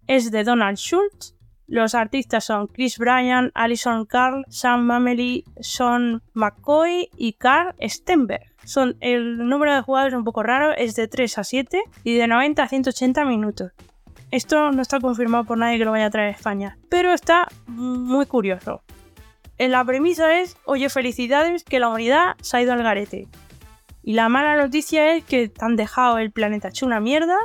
Es de Donald Schultz. Los artistas son Chris Bryan, Alison Carl, Sam Mameli, Sean McCoy y Carl Stenberg. Son, el número de jugadores es un poco raro, es de 3 a 7 y de 90 a 180 minutos. Esto no está confirmado por nadie que lo vaya a traer a España, pero está muy curioso. La premisa es, oye, felicidades, que la humanidad se ha ido al garete. Y la mala noticia es que te han dejado el planeta hecho una mierda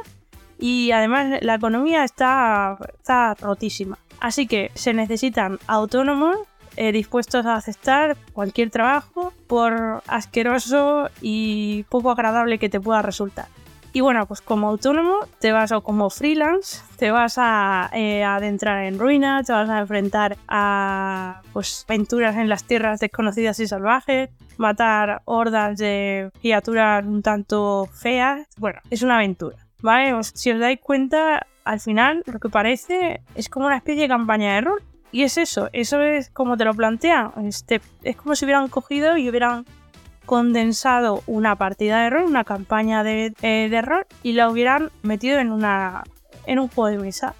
y además la economía está, está rotísima. Así que se necesitan autónomos eh, dispuestos a aceptar cualquier trabajo por asqueroso y poco agradable que te pueda resultar. Y bueno, pues como autónomo te vas o como freelance, te vas a eh, adentrar en ruinas, te vas a enfrentar a pues aventuras en las tierras desconocidas y salvajes, matar hordas de criaturas un tanto feas. Bueno, es una aventura, ¿vale? Os- si os dais cuenta, al final lo que parece es como una especie de campaña de rol. Y es eso, eso es como te lo plantean. Este, es como si hubieran cogido y hubieran condensado una partida de rol, una campaña de, eh, de rol y la hubieran metido en, una, en un juego de mesa.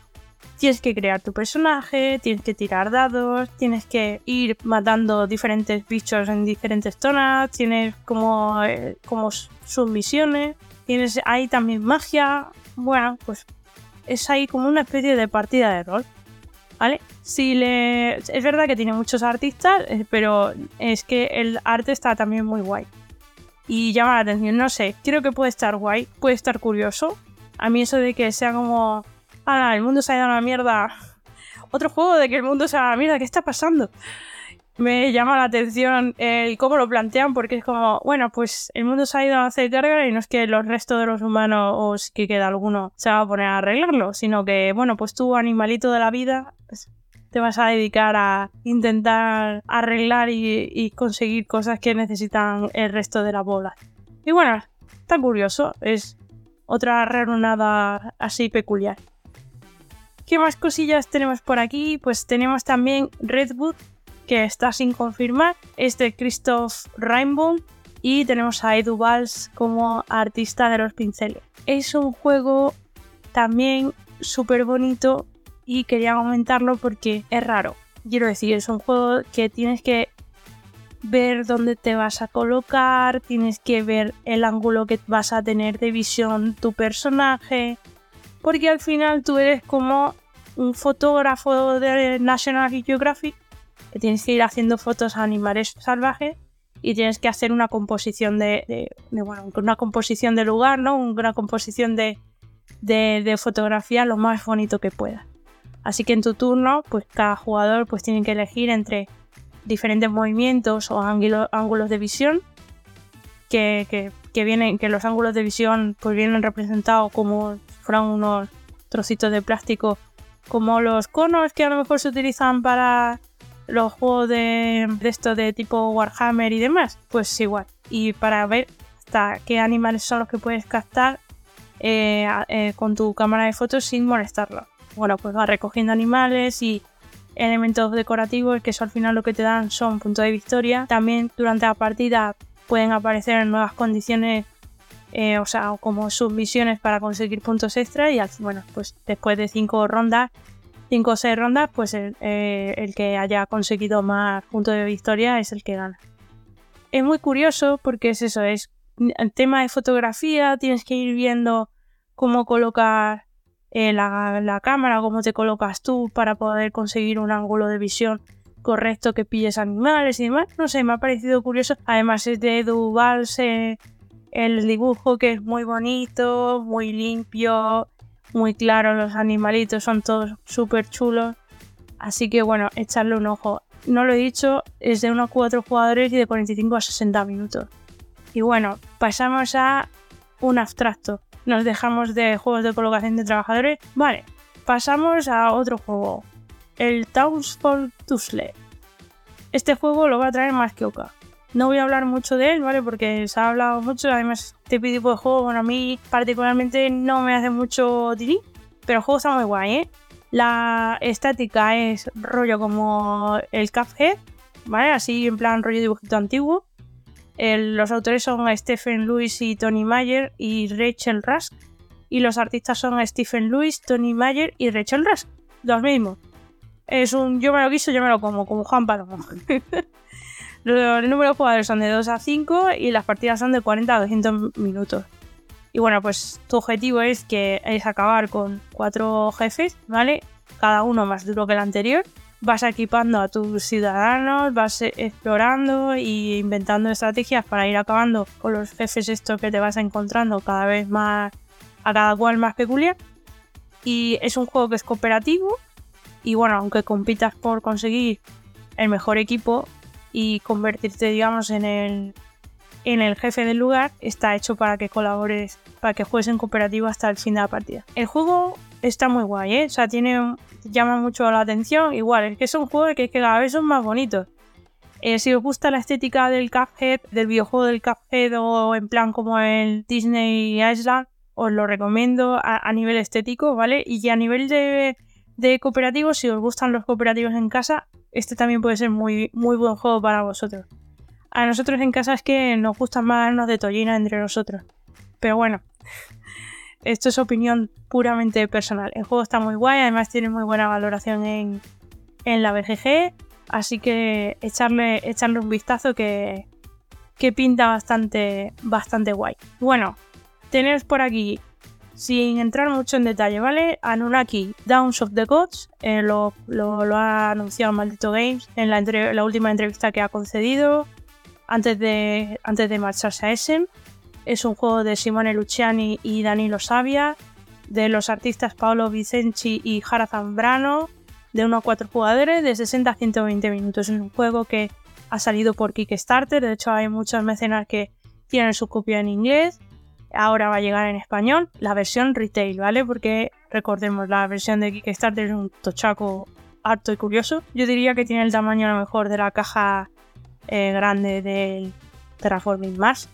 Tienes que crear tu personaje, tienes que tirar dados, tienes que ir matando diferentes bichos en diferentes zonas, tienes como, eh, como submisiones, tienes ahí también magia. Bueno, pues es ahí como una especie de partida de rol. ¿Vale? Si le... Es verdad que tiene muchos artistas, eh, pero es que el arte está también muy guay. Y llama la atención, no sé, creo que puede estar guay, puede estar curioso. A mí eso de que sea como... Ah, el mundo se ha ido a mierda. Otro juego de que el mundo se ha ido a la mierda, ¿qué está pasando? Me llama la atención el cómo lo plantean porque es como, bueno, pues el mundo se ha ido a hacer carga y no es que los restos de los humanos o si que queda alguno se va a poner a arreglarlo, sino que, bueno, pues tú, animalito de la vida, pues, te vas a dedicar a intentar arreglar y, conseguir cosas que necesitan el resto de la bola. Y bueno, está curioso, es otra reunada así peculiar. ¿Qué más cosillas tenemos por aquí? Pues tenemos también Redwood, que está sin confirmar, es de Christoph Rainbow y tenemos a Edu Valls como artista de los pinceles. Es un juego también súper bonito y quería comentarlo porque es raro. Quiero decir, es un juego que tienes que ver dónde te vas a colocar, tienes que ver el ángulo que vas a tener de visión tu personaje, porque al final tú eres como un fotógrafo de National Geographic que tienes que ir haciendo fotos a animales salvajes y tienes que hacer una composición de, bueno, una composición de lugar, ¿no? Una composición de, de, fotografía lo más bonito que pueda. Así que en tu turno, pues cada jugador pues tiene que elegir entre diferentes movimientos o ángulos de visión que, que, vienen, que los ángulos de visión pues vienen representados como fueran unos trocitos de plástico como los conos que a lo mejor se utilizan para los juegos de, esto de tipo Warhammer y demás, pues igual. Y para ver hasta qué animales son los que puedes captar eh, eh, con tu cámara de fotos sin molestarlo. Bueno, pues va recogiendo animales y elementos decorativos que eso al final lo que te dan son puntos de victoria. También durante la partida pueden aparecer nuevas condiciones, eh, o sea, como submisiones para conseguir puntos extra y bueno, pues después de cinco rondas 5 o 6 rondas, pues eh, el, que haya conseguido más puntos de victoria es el que gana. Es muy curioso porque es eso, es el tema de fotografía, tienes que ir viendo cómo colocar eh, la, cámara, cómo te colocas tú para poder conseguir un ángulo de visión correcto que pilles animales y demás. No sé, me ha parecido curioso. Además es de Edu el dibujo que es muy bonito, muy limpio, muy claro, los animalitos son todos súper chulos. Así que bueno, echarle un ojo. No lo he dicho, es de unos 4 jugadores y de 45 a 60 minutos. Y bueno, pasamos a un abstracto. Nos dejamos de juegos de colocación de trabajadores. Vale, pasamos a otro juego. El Townsfall Tussle. Este juego lo va a traer más que Oka. No voy a hablar mucho de él, ¿vale? Porque se ha hablado mucho. Además, este tipo de juego, bueno, a mí particularmente no me hace mucho tirí. Pero el juego está muy guay, ¿eh? La estática es rollo como el Cuphead, ¿vale? Así en plan rollo dibujito antiguo. los autores son Stephen Lewis y Tony Mayer y Rachel Rusk. Y los artistas son Stephen Lewis, Tony Mayer y Rachel Rusk. Los mismos. Es un yo me lo quiso, yo me lo como, como Juan Palomo. El número de jugadores son de 2 a 5 y las partidas son de 40 a 200 minutos. Y bueno, pues tu objetivo es que es acabar con cuatro jefes, ¿vale? Cada uno más duro que el anterior. Vas equipando a tus ciudadanos, vas explorando e inventando estrategias para ir acabando con los jefes estos que te vas encontrando cada vez más, a cada cual más peculiar. Y es un juego que es cooperativo. Y bueno, aunque compitas por conseguir el mejor equipo, y convertirte, digamos, en el, en el jefe del lugar, está hecho para que colabores, para que juegues en cooperativo hasta el fin de la partida. El juego está muy guay, ¿eh? O sea, tiene, llama mucho la atención. Igual, es que es un juego que, que cada vez son más bonitos. Eh, si os gusta la estética del Cuphead, del videojuego del Cuphead o en plan como el Disney Island, os lo recomiendo a, nivel estético, ¿vale? Y a nivel de de cooperativos, si os gustan los cooperativos en casa, este también puede ser muy, muy buen juego para vosotros. A nosotros en casa es que nos gusta más darnos de tollina entre nosotros. Pero bueno, esto es opinión puramente personal. El juego está muy guay, además tiene muy buena valoración en, en la BGG. Así que echarle, echarle un vistazo que, que pinta bastante, bastante guay. Bueno, tenéis por aquí, sin entrar mucho en detalle, ¿vale? Anunnaki Downs of the Gods, eh, lo, ha anunciado Maldito Games en la, última entrevista que ha concedido antes de, antes de marcharse a Essen. Es un juego de Simone Luciani y Danilo Sabia, de los artistas Paolo Vicenci y Jara Zambrano, de 1 a 4 jugadores, de 60 a 120 minutos. Es un juego que ha salido por Kickstarter, de hecho hay muchos mecenas que tienen su copia en inglés. Ahora va a llegar en español la versión retail, ¿vale? Porque recordemos, la versión de Kickstarter es un tochaco harto y curioso. Yo diría que tiene el tamaño a lo mejor de la caja eh, grande del Terraforming Mars.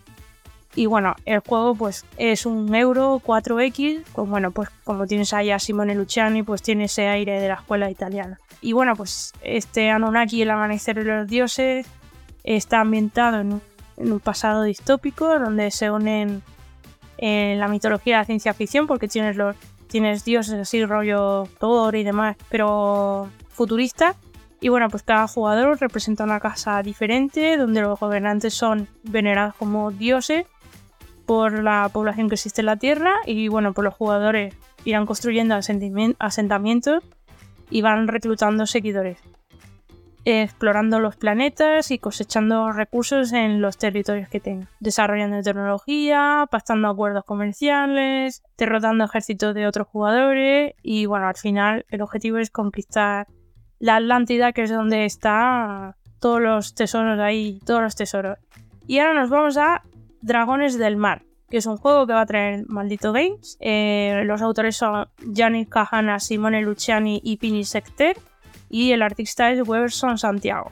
Y bueno, el juego pues es un euro 4X, pues bueno, pues como tienes ahí a Simone Luciani, pues tiene ese aire de la escuela italiana. Y bueno, pues este Anunnaki, el amanecer de los dioses, está ambientado en un, pasado distópico donde se unen en la mitología de la ciencia ficción porque tienes los tienes dioses así rollo Thor y demás, pero futurista. Y bueno, pues cada jugador representa una casa diferente donde los gobernantes son venerados como dioses por la población que existe en la Tierra y bueno, pues los jugadores irán construyendo asentamientos y van reclutando seguidores, explorando los planetas y cosechando recursos en los territorios que tengan, desarrollando tecnología, pactando acuerdos comerciales, derrotando ejércitos de otros jugadores y bueno, al final el objetivo es conquistar la Atlántida, que es donde están todos los tesoros ahí, todos los tesoros. Y ahora nos vamos a Dragones del Mar, que es un juego que va a traer Maldito Games. Eh, los autores son Yannick Cajana, Simone Luciani y Pini Secter. Y el artista es Weberson Santiago.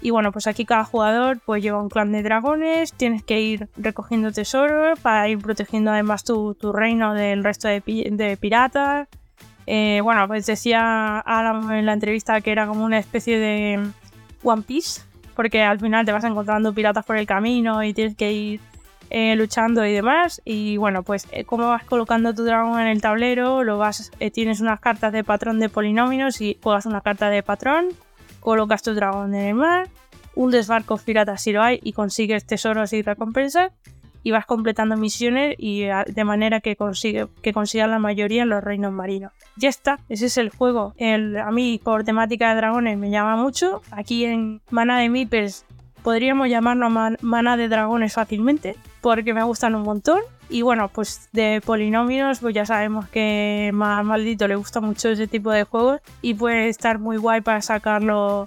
Y bueno, pues aquí cada jugador pues lleva un clan de dragones, tienes que ir recogiendo tesoros para ir protegiendo además tu, reino del resto de, piratas. Eh, bueno, pues decía Alan en la entrevista que era como una especie de One Piece, porque al final te vas encontrando piratas por el camino y tienes que ir eh, luchando y demás. Y bueno, pues eh, como vas colocando tu dragón en el tablero, lo vas, eh, tienes unas cartas de patrón de polinomios y juegas una carta de patrón, colocas tu dragón en el mar, un desbarco pirata si lo hay y consigues tesoros y recompensas y vas completando misiones y de manera que consigue que consigas la mayoría en los reinos marinos. Ya está, ese es el juego. El, a mí por temática de dragones me llama mucho. Aquí en Mana de Meeples podríamos llamarlo mana de dragones fácilmente, porque me gustan un montón. Y bueno, pues de polinomios, pues ya sabemos que más maldito le gusta mucho ese tipo de juegos y puede estar muy guay para sacarlo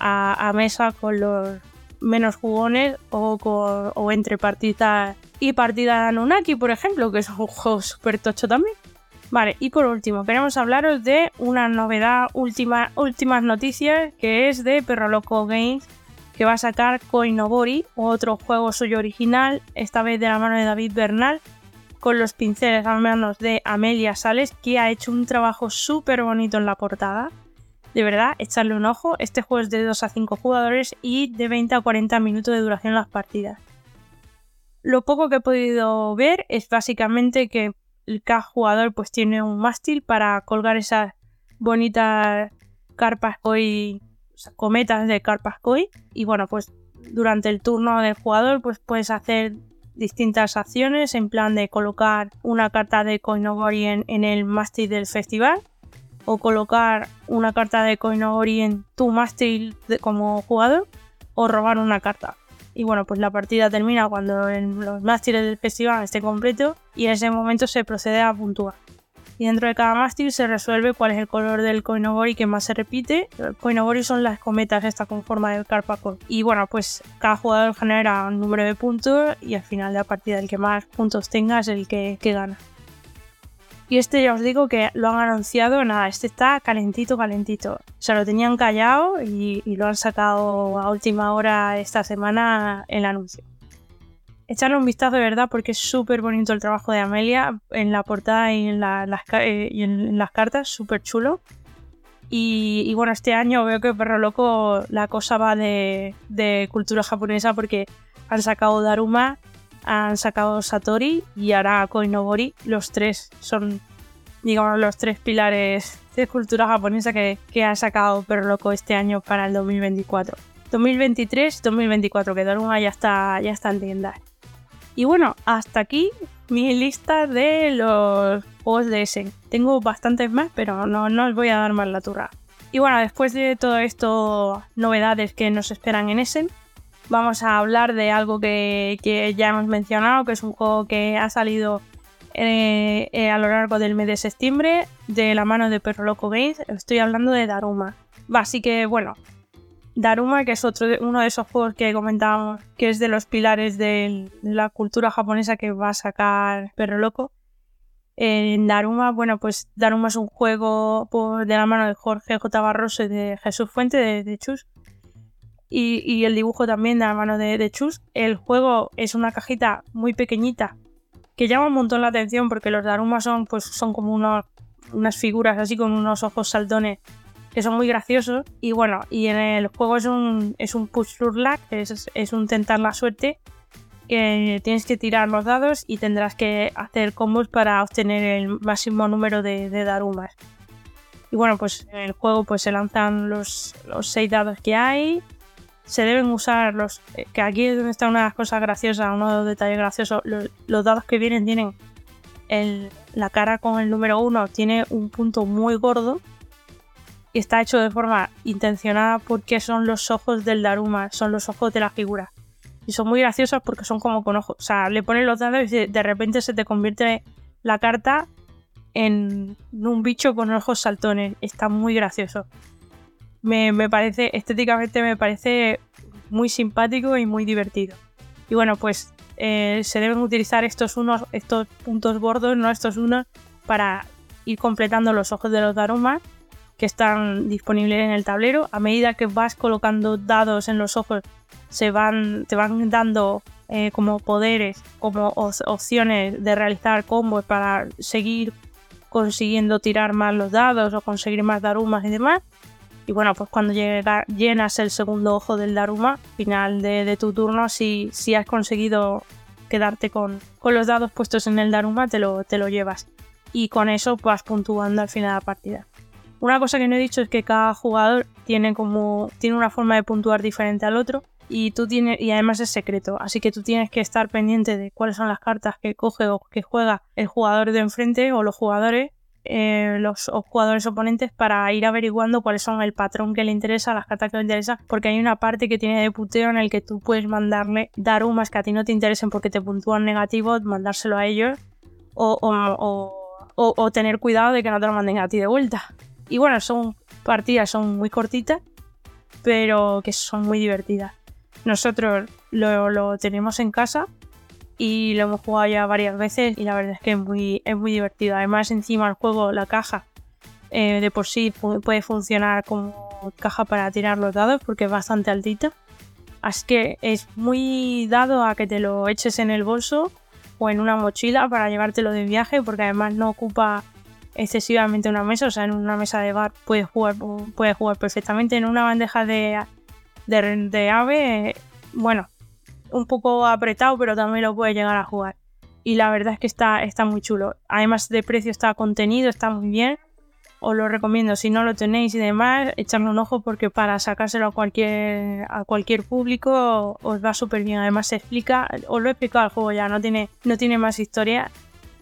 a, mesa con los menos jugones o, o entre partida y partida de Anunnaki, por ejemplo, que es un juego súper tocho también. Vale, y por último, queremos hablaros de una novedad, última, últimas noticias, que es de Perro Loco Games, que va a sacar Koinobori, otro juego suyo original, esta vez de la mano de David Bernal, con los pinceles a manos de Amelia Sales, que ha hecho un trabajo súper bonito en la portada. De verdad, echarle un ojo. Este juego es de 2 a 5 jugadores y de 20 a 40 minutos de duración las partidas. Lo poco que he podido ver es básicamente que cada jugador pues tiene un mástil para colgar esas bonitas carpas hoy cometas de Carpascoy. Y bueno, pues durante el turno del jugador, pues puedes hacer distintas acciones en plan de colocar una carta de Koinogori en, el mástil del festival o colocar una carta de Koinogori en tu mástil como jugador o robar una carta. Y bueno, pues la partida termina cuando los mástiles del festival estén completos y en ese momento se procede a puntuar y dentro de cada mástil se resuelve cuál es el color del Koinogori que más se repite. El Koinogori son las cometas estas con forma de carpacol. Y bueno, pues cada jugador genera un número de puntos y al final de la partida el que más puntos tenga es el que, gana. Y este ya os digo que lo han anunciado, nada, este está calentito, calentito. Se lo tenían callado y, lo han sacado a última hora esta semana el anuncio echarle un vistazo de verdad porque es súper bonito el trabajo de Amelia en la portada y en, las, eh, las cartas, súper chulo. Y, bueno, este año veo que Perro Loco la cosa va de, de cultura japonesa porque han sacado Daruma, han sacado Satori y ahora Koinobori. Los tres son, digamos, los tres pilares de cultura japonesa que, que ha sacado Perro Loco este año para el 2024. 2023-2024, que Daruma ya está, ya está en tiendas. Y bueno, hasta aquí mi lista de los juegos de Essen. Tengo bastantes más, pero no, no os voy a dar más la turra. Y bueno, después de todo esto, novedades que nos esperan en Essen, vamos a hablar de algo que, que ya hemos mencionado, que es un juego que ha salido eh, eh, a lo largo del mes de septiembre de la mano de Perro Loco Games. Estoy hablando de Daruma. Así que bueno, Daruma, que es otro uno de esos juegos que comentábamos, que es de los pilares de la cultura japonesa que va a sacar Perro Loco. En Daruma, bueno, pues Daruma es un juego de la mano de Jorge J. Barroso y de Jesús Fuente de, Chus. Y, el dibujo también de la mano de, de, Chus. El juego es una cajita muy pequeñita que llama un montón la atención porque los Daruma son, pues, son como unos, unas figuras así con unos ojos saltones que son muy graciosos. Y bueno, y en el juego es un, es un push luck, es, es un tentar la suerte tienes que tirar los dados y tendrás que hacer combos para obtener el máximo número de, de darumas. Y bueno, pues en el juego pues se lanzan los, los seis dados que hay. Se deben usar los... Que aquí es donde está una cosas graciosas, uno de los detalles graciosos. Los, los dados que vienen tienen... El, la cara con el número uno tiene un punto muy gordo. Está hecho de forma intencionada porque son los ojos del Daruma, son los ojos de la figura y son muy graciosas porque son como con ojos. O sea, le pones los dados y de repente se te convierte la carta en un bicho con ojos saltones. Está muy gracioso. Me, me, parece, estéticamente me parece muy simpático y muy divertido. Y bueno, pues eh, se deben utilizar estos unos, estos puntos gordos, no estos unos, para ir completando los ojos de los darumas que están disponibles en el tablero. A medida que vas colocando dados en los ojos, se van, te van dando eh, como poderes, como opciones de realizar combos para seguir consiguiendo tirar más los dados o conseguir más darumas y demás. Y bueno, pues cuando llega, llenas el segundo ojo del daruma, final de, de tu turno, si, si, has conseguido quedarte con, con, los dados puestos en el daruma, te lo, te lo llevas. Y con eso vas puntuando al final de la partida. Una cosa que no he dicho es que cada jugador tiene como tiene una forma de puntuar diferente al otro y tú tienes y además es secreto, así que tú tienes que estar pendiente de cuáles son las cartas que coge o que juega el jugador de enfrente o los jugadores eh, los jugadores oponentes para ir averiguando cuáles son el patrón que le interesa, las cartas que le interesan, porque hay una parte que tiene de puteo en el que tú puedes mandarle darumas que a ti no te interesen porque te puntúan negativos, mandárselo a ellos o, o, o tener cuidado de que no te lo manden a ti de vuelta. Y bueno, son partidas, son muy cortitas, pero que son muy divertidas. Nosotros lo, lo, tenemos en casa y lo hemos jugado ya varias veces y la verdad es que es muy, es muy divertido. Además, encima el juego, la caja eh, de por sí puede funcionar como caja para tirar los dados porque es bastante altita. Así que es muy dado a que te lo eches en el bolso o en una mochila para llevártelo de viaje porque además no ocupa excesivamente una mesa, o sea, en una mesa de bar puedes jugar, puedes jugar perfectamente. En una bandeja de, de, de ave, bueno, un poco apretado, pero también lo puedes llegar a jugar. Y la verdad es que está, está muy chulo. Además de precio está contenido, está muy bien. Os lo recomiendo, si no lo tenéis y demás, echarle un ojo porque para sacárselo a cualquier, a cualquier público os va súper bien. Además se explica, os lo he explicado el juego ya, no tiene, no tiene más historia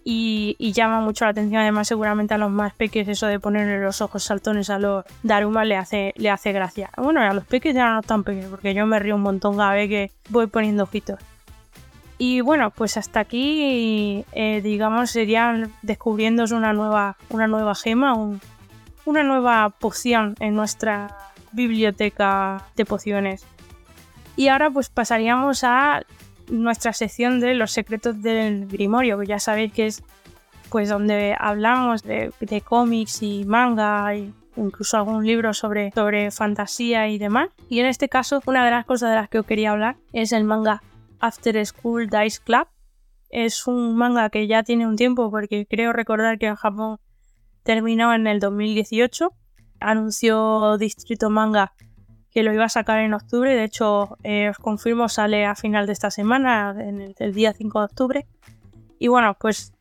y, llama mucho la atención. Además, seguramente a los más pequeños eso de ponerle los ojos saltones a los Daruma le hace, le hace gracia. Bueno, a los pequeños ya no tan pequeños, porque yo me río un montón cada vez que voy poniendo ojitos. Y bueno, pues hasta aquí, eh, digamos, serían descubriendo una nueva, una nueva gema, un, una nueva poción en nuestra biblioteca de pociones. Y ahora pues pasaríamos a nuestra sección de los secretos del Grimorio, que ya sabéis que es pues donde hablamos de, cómics y manga y incluso algún libro sobre, sobre fantasía y demás. Y en este caso, una de las cosas de las que os quería hablar es el manga After School Dice Club. Es un manga que ya tiene un tiempo porque creo recordar que en Japón terminó en el 2018, anunció Distrito Manga que lo iba a sacar en octubre. De hecho, eh, os confirmo, sale a final de esta semana, en el, día 5 de octubre. Y bueno, pues,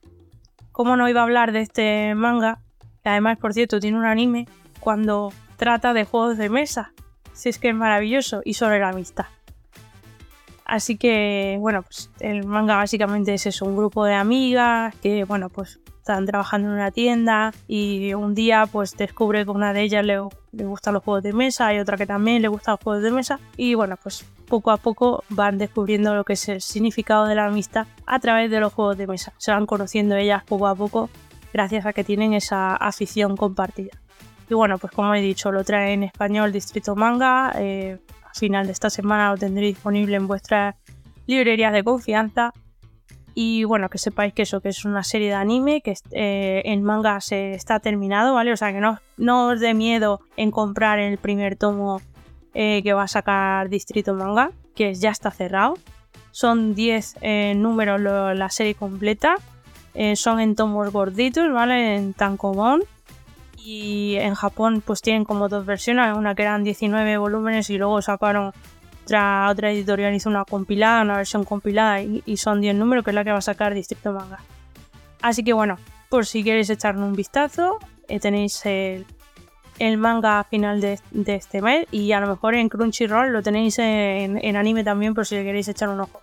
¿cómo no iba a hablar de este manga? Que además, por cierto, tiene un anime cuando trata de juegos de mesa. Si es que es maravilloso y sobre la amistad. Así que, bueno, pues el manga básicamente es eso, un grupo de amigas que, bueno, pues están trabajando en una tienda y un día pues descubre que una de ellas le, le gustan los juegos de mesa y otra que también le gustan los juegos de mesa y bueno, pues poco a poco van descubriendo lo que es el significado de la amistad a través de los juegos de mesa. Se van conociendo ellas poco a poco gracias a que tienen esa afición compartida. Y bueno, pues como he dicho, lo trae en español Distrito Manga. Eh, a final de esta semana lo tendréis disponible en vuestras librerías de confianza. Y bueno, que sepáis que eso, que es una serie de anime, que eh, en manga se está terminado, ¿vale? O sea, que no, no os dé miedo en comprar el primer tomo eh, que va a sacar Distrito Manga, que ya está cerrado. Son 10 eh, números la serie completa. Son en tomos gorditos, ¿vale? En tankobon. Y en Japón pues tienen como dos versiones, una que eran 19 volúmenes y luego sacaron otra, otra editorial hizo una compilada, una versión compilada y, son 10 números que es la que va a sacar Distrito Manga. Así que bueno, por si queréis echarle un vistazo, eh, tenéis el, manga final de, este mes y a lo mejor en Crunchyroll lo tenéis en, en anime también por si le queréis echar un ojo.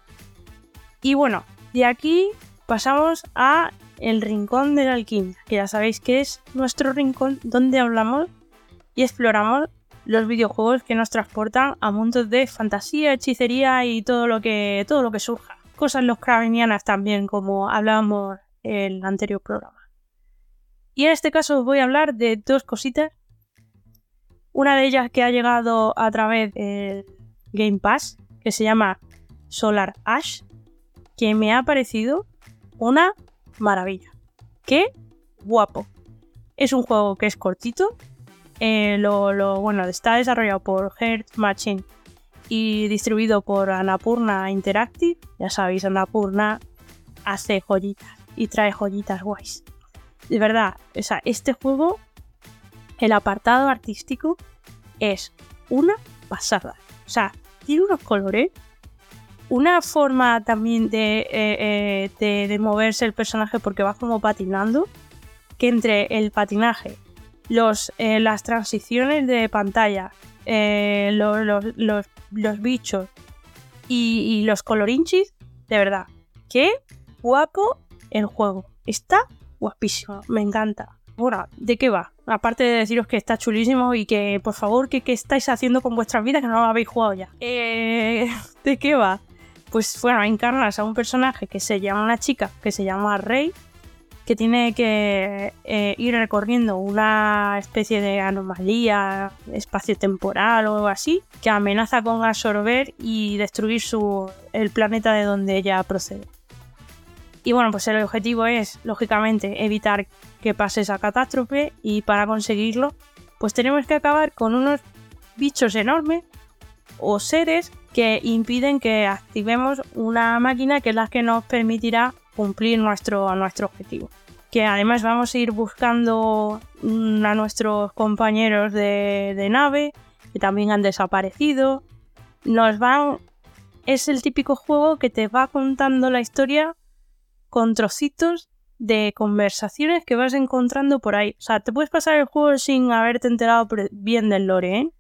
Y bueno, de aquí pasamos a el rincón de la alquimia, que ya sabéis que es nuestro rincón donde hablamos y exploramos los videojuegos que nos transportan a mundos de fantasía, hechicería y todo lo que todo lo que surja. Cosas los cravenianas también, como hablábamos en el anterior programa. Y en este caso os voy a hablar de dos cositas. Una de ellas que ha llegado a través del Game Pass, que se llama Solar Ash, que me ha parecido una maravilla. ¡Qué guapo! Es un juego que es cortito. Eh, lo, bueno, está desarrollado por Heart Machine y distribuido por Annapurna Interactive. Ya sabéis, Annapurna hace joyitas y trae joyitas guays. De verdad, o sea, este juego, el apartado artístico es una pasada. O sea, tiene unos colores una forma también de, eh, eh, de, de moverse el personaje porque va como patinando, que entre el patinaje, los, eh, las transiciones de pantalla, eh, lo- los, los- los bichos y, y los colorinchis, de verdad, qué guapo el juego. Está guapísimo, me encanta. Bueno, ¿de qué va? Aparte de deciros que está chulísimo y que, por favor, ¿qué, qué estáis haciendo con vuestras vidas que no lo habéis jugado ya? Eh, ¿De qué va? pues bueno, encarnas a un personaje que se llama una chica, que se llama Rey, que tiene que eh, ir recorriendo una especie de anomalía espacio-temporal o algo así, que amenaza con absorber y destruir el planeta de donde ella procede. Y bueno, pues el objetivo es, lógicamente, evitar que pase esa catástrofe y para conseguirlo, pues tenemos que acabar con unos bichos enormes o seres que impiden que activemos una máquina que es la que nos permitirá cumplir nuestro, nuestro objetivo. Que además vamos a ir buscando mm, a nuestros compañeros de, de nave que también han desaparecido. Nos van. Es el típico juego que te va contando la historia con trocitos de conversaciones que vas encontrando por ahí. O sea, te puedes pasar el juego sin haberte enterado bien del lore, ¿eh?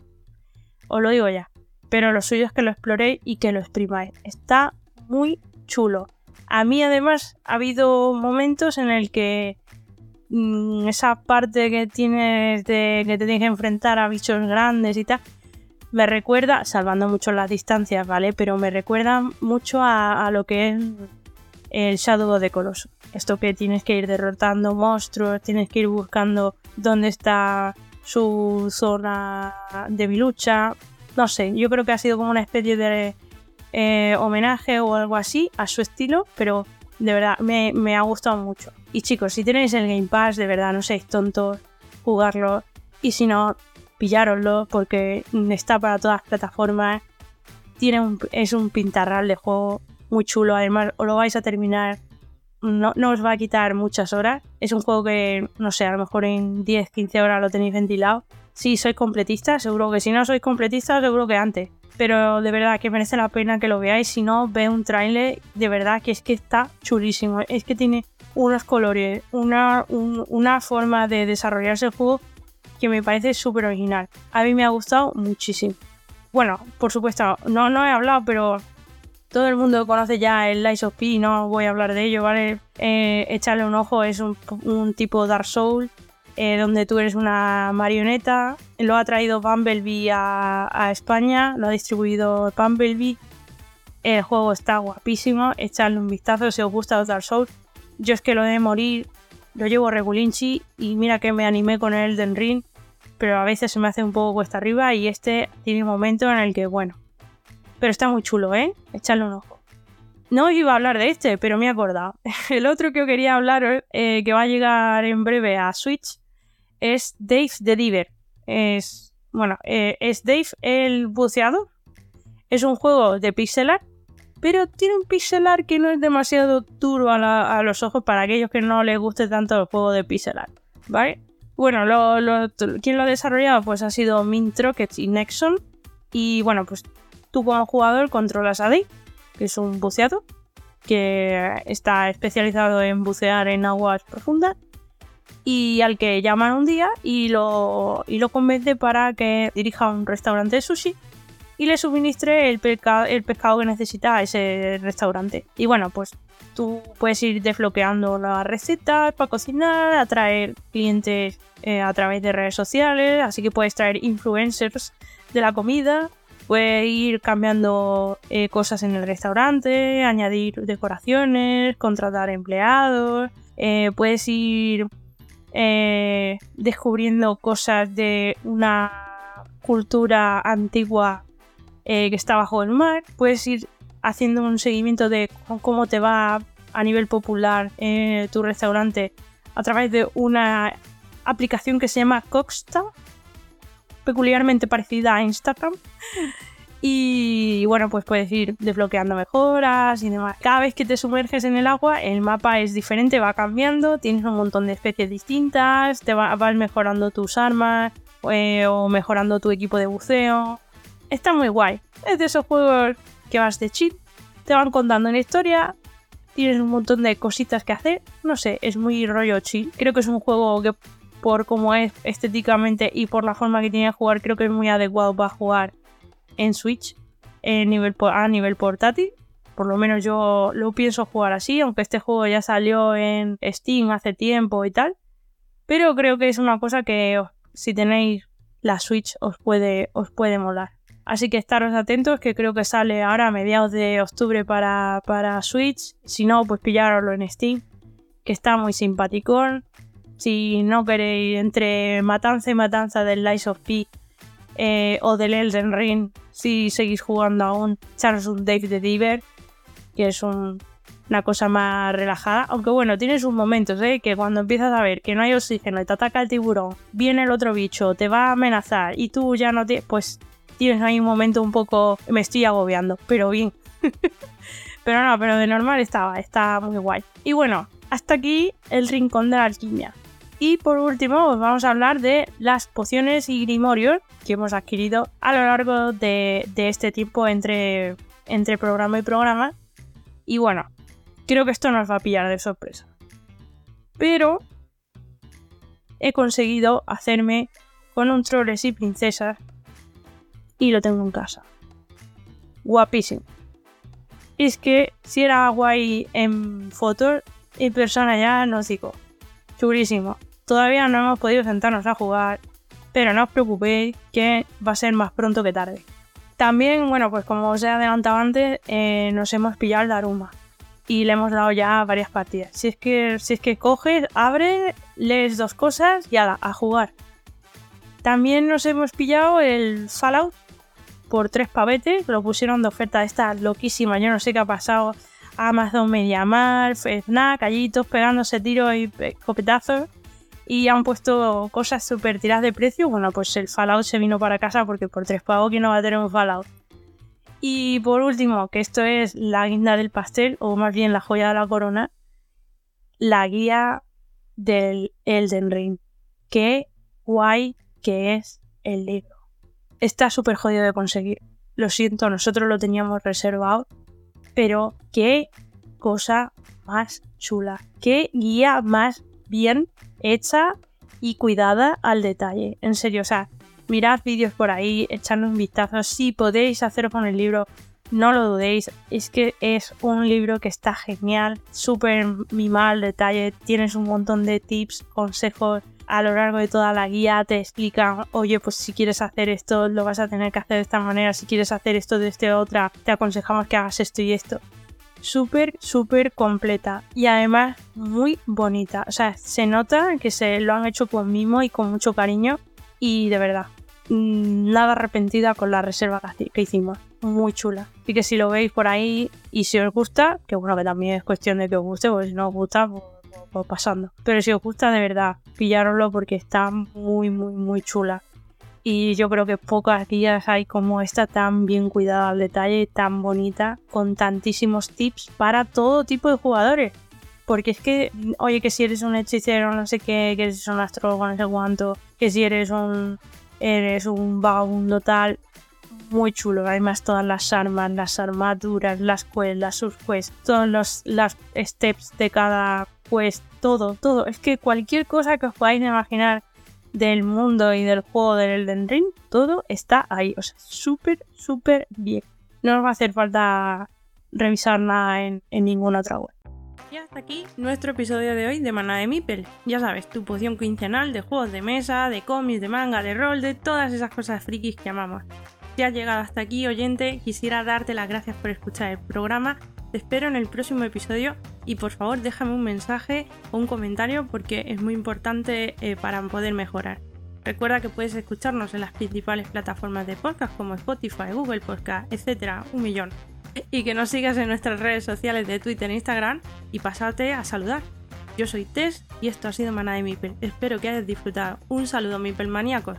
Os lo digo ya pero lo suyo es que lo exploréis y que lo exprimáis. Está muy chulo. A mí además ha habido momentos en el que mm, esa parte que tienes de que te tienes que enfrentar a bichos grandes y tal, me recuerda, salvando mucho las distancias, ¿vale? Pero me recuerda mucho a, lo que es el Shadow the Colossus. Esto que tienes que ir derrotando monstruos, tienes que ir buscando dónde está su zona de lucha, no sé, yo creo que ha sido como una especie de eh, homenaje o algo así a su estilo, pero de verdad me, ha gustado mucho. Y chicos, si tenéis el Game Pass, de verdad, no seáis tontos, jugarlo. Y si no, pillároslo porque está para todas las plataformas. Tiene es un pintarral de juego muy chulo, además os lo vais a terminar. No, no os va a quitar muchas horas. Es un juego que, no sé, a lo mejor en 10-15 horas lo tenéis ventilado Si sois completistas, seguro que si no sois completistas, seguro que antes. Pero de verdad que merece la pena que lo veáis. Si no, ve un trailer, de verdad que es que está chulísimo. Es que tiene unos colores, una, un- una forma de desarrollarse el juego que me parece súper original. A mí me ha gustado muchísimo. Bueno, por supuesto, no, no he hablado, pero todo el mundo conoce ya el Lies of P, no voy a hablar de ello, ¿vale? Eh, echarle un ojo, es un, un tipo Dark Soul, eh, donde tú eres una marioneta. Lo ha traído Bumblebee a, España, lo ha distribuido Bumblebee. El juego está guapísimo, echarle un vistazo si os gusta Dark Souls. Yo es que lo de morir lo llevo regulinchi y mira que me animé con el Elden Ring, pero a veces se me hace un poco cuesta arriba y este tiene un momento en el que, bueno, pero está muy chulo, ¿eh? Echarle un ojo. No iba a hablar de este, pero me he acordado. El otro que quería hablar, eh, que va a llegar en breve a Switch, es Dave the Diver. Es, bueno, eh, es Dave el buceado. Es un juego de pixel art, pero tiene un pixel art que no es demasiado duro a, los ojos para aquellos que no les guste tanto el juego de pixel art, ¿vale? Bueno, lo, lo- lo ha desarrollado pues ha sido Mint y Nexon. Y bueno, pues tú como jugador controlas a Dave, que es un buceado, que está especializado en bucear en aguas profundas y al que llaman un día y lo, y convence para que dirija un restaurante de sushi y le suministre el, el pescado que necesita a ese restaurante. Y bueno, pues tú puedes ir desbloqueando las recetas para cocinar, atraer clientes eh, a través de redes sociales, así que puedes traer influencers de la comida, puedes ir cambiando eh, cosas en el restaurante, añadir decoraciones, contratar empleados, eh, puedes ir eh, descubriendo cosas de una cultura antigua eh, que está bajo el mar. Puedes ir haciendo un seguimiento de cómo te va a nivel popular eh, tu restaurante a través de una aplicación que se llama Coxta, peculiarmente parecida a Instagram. Y bueno, pues puedes ir desbloqueando mejoras y demás. Cada vez que te sumerges en el agua, el mapa es diferente, va cambiando, tienes un montón de especies distintas, te va- vas mejorando tus armas eh, o mejorando tu equipo de buceo. Está muy guay. Es de esos juegos que vas de chill, te van contando una historia, tienes un montón de cositas que hacer. No sé, es muy rollo chill. Creo que es un juego que por cómo es estéticamente y por la forma que tiene de jugar, creo que es muy adecuado para jugar en Switch nivel, a nivel portátil. Por lo menos yo lo pienso jugar así, aunque este juego ya salió en Steam hace tiempo y tal. Pero creo que es una cosa que si tenéis la Switch os puede, os puede molar. Así que estaros atentos, que creo que sale ahora a mediados de octubre para, para Switch. Si no, pues pillároslo en Steam, que está muy simpaticón. Si no queréis, entre matanza y matanza del Lies of P eh, o del Elden Ring, si seguís jugando aún, un Dave the Diver, que es un- una cosa más relajada. Aunque bueno, tiene sus momentos, ¿eh? que cuando empiezas a ver que no hay oxígeno y te ataca el tiburón, viene el otro bicho, te va a amenazar y tú ya no tienes, pues tienes ahí un momento un poco, me estoy agobiando, pero bien. pero no, pero de normal estaba, está muy guay. Y bueno, hasta aquí el rincón de la alquimia. Y por último, os vamos a hablar de las pociones y grimorios que hemos adquirido a lo largo de, este tiempo entre, entre programa y programa. Y bueno, creo que esto nos va a pillar de sorpresa. Pero he conseguido hacerme con un troles y princesas y lo tengo en casa. Guapísimo. Es que si era guay en fotos, en persona ya no digo. Chulísimo. Todavía no hemos podido sentarnos a jugar, pero no os preocupéis que va a ser más pronto que tarde. También, bueno, pues como os he adelantado antes, eh, nos hemos pillado el Daruma y le hemos dado ya varias partidas. Si es que, si es que coges, abres, lees dos cosas y ala, a jugar. También nos hemos pillado el Fallout por tres pavetes, lo pusieron de oferta esta loquísima, yo no sé qué ha pasado. Amazon Mediamar, Fnac, allí todos pegándose tiros y escopetazos y han puesto cosas súper tiradas de precio. Bueno, pues el Fallout se vino para casa porque por tres pavos que no va a tener un Fallout. Y por último, que esto es la guinda del pastel, o más bien la joya de la corona, la guía del Elden Ring. Qué guay que es el libro. Está súper jodido de conseguir. Lo siento, nosotros lo teníamos reservado. Pero qué cosa más chula. Qué guía más bien hecha y cuidada al detalle. En serio, o sea, mirad vídeos por ahí, echadle un vistazo. Si podéis hacerlo con el libro, no lo dudéis. Es que es un libro que está genial, súper mimado al detalle. Tienes un montón de tips, consejos. A lo largo de toda la guía te explican, oye, pues si quieres hacer esto, lo vas a tener que hacer de esta manera. Si quieres hacer esto de esta otra, te aconsejamos que hagas esto y esto súper, súper completa y además muy bonita. O sea, se nota que se lo han hecho con mimo y con mucho cariño y de verdad, mm, nada arrepentida con la reserva que hicimos. Muy chula. Y que si lo veis por ahí y si os gusta, que bueno, que también es cuestión de que os guste, porque si no os gusta, pues, pues, pues pasando. Pero si os gusta de verdad, pillároslo porque está muy, muy, muy chula y yo creo que pocas guías hay como esta tan bien cuidada al detalle, tan bonita, con tantísimos tips para todo tipo de jugadores. Porque es que, oye, que si eres un hechicero, no sé qué, que si eres un astrólogo, no sé cuánto, que si eres un, eres un vagabundo tal, muy chulo. Además, todas las armas, las armaduras, las quests, las subquests, todos los las steps de cada quest, todo, todo. Es que cualquier cosa que os podáis imaginar del mundo y del juego del Elden Ring, todo está ahí. O sea, súper, súper bien. No nos va a hacer falta revisar nada en, en ninguna otra web. Y hasta aquí nuestro episodio de hoy de Mana de Mipel. Ya sabes, tu poción quincenal de juegos de mesa, de cómics, de manga, de rol, de todas esas cosas frikis que amamos. Si has llegado hasta aquí, oyente, quisiera darte las gracias por escuchar el programa. Te espero en el próximo episodio y por favor déjame un mensaje o un comentario porque es muy importante eh, para poder mejorar. Recuerda que puedes escucharnos en las principales plataformas de podcast como Spotify, Google Podcast, etcétera, un millón. Y que nos sigas en nuestras redes sociales de Twitter e Instagram y pasarte a saludar. Yo soy Tess y esto ha sido Mana de Mipel. Espero que hayas disfrutado. Un saludo, Mipel maníacos.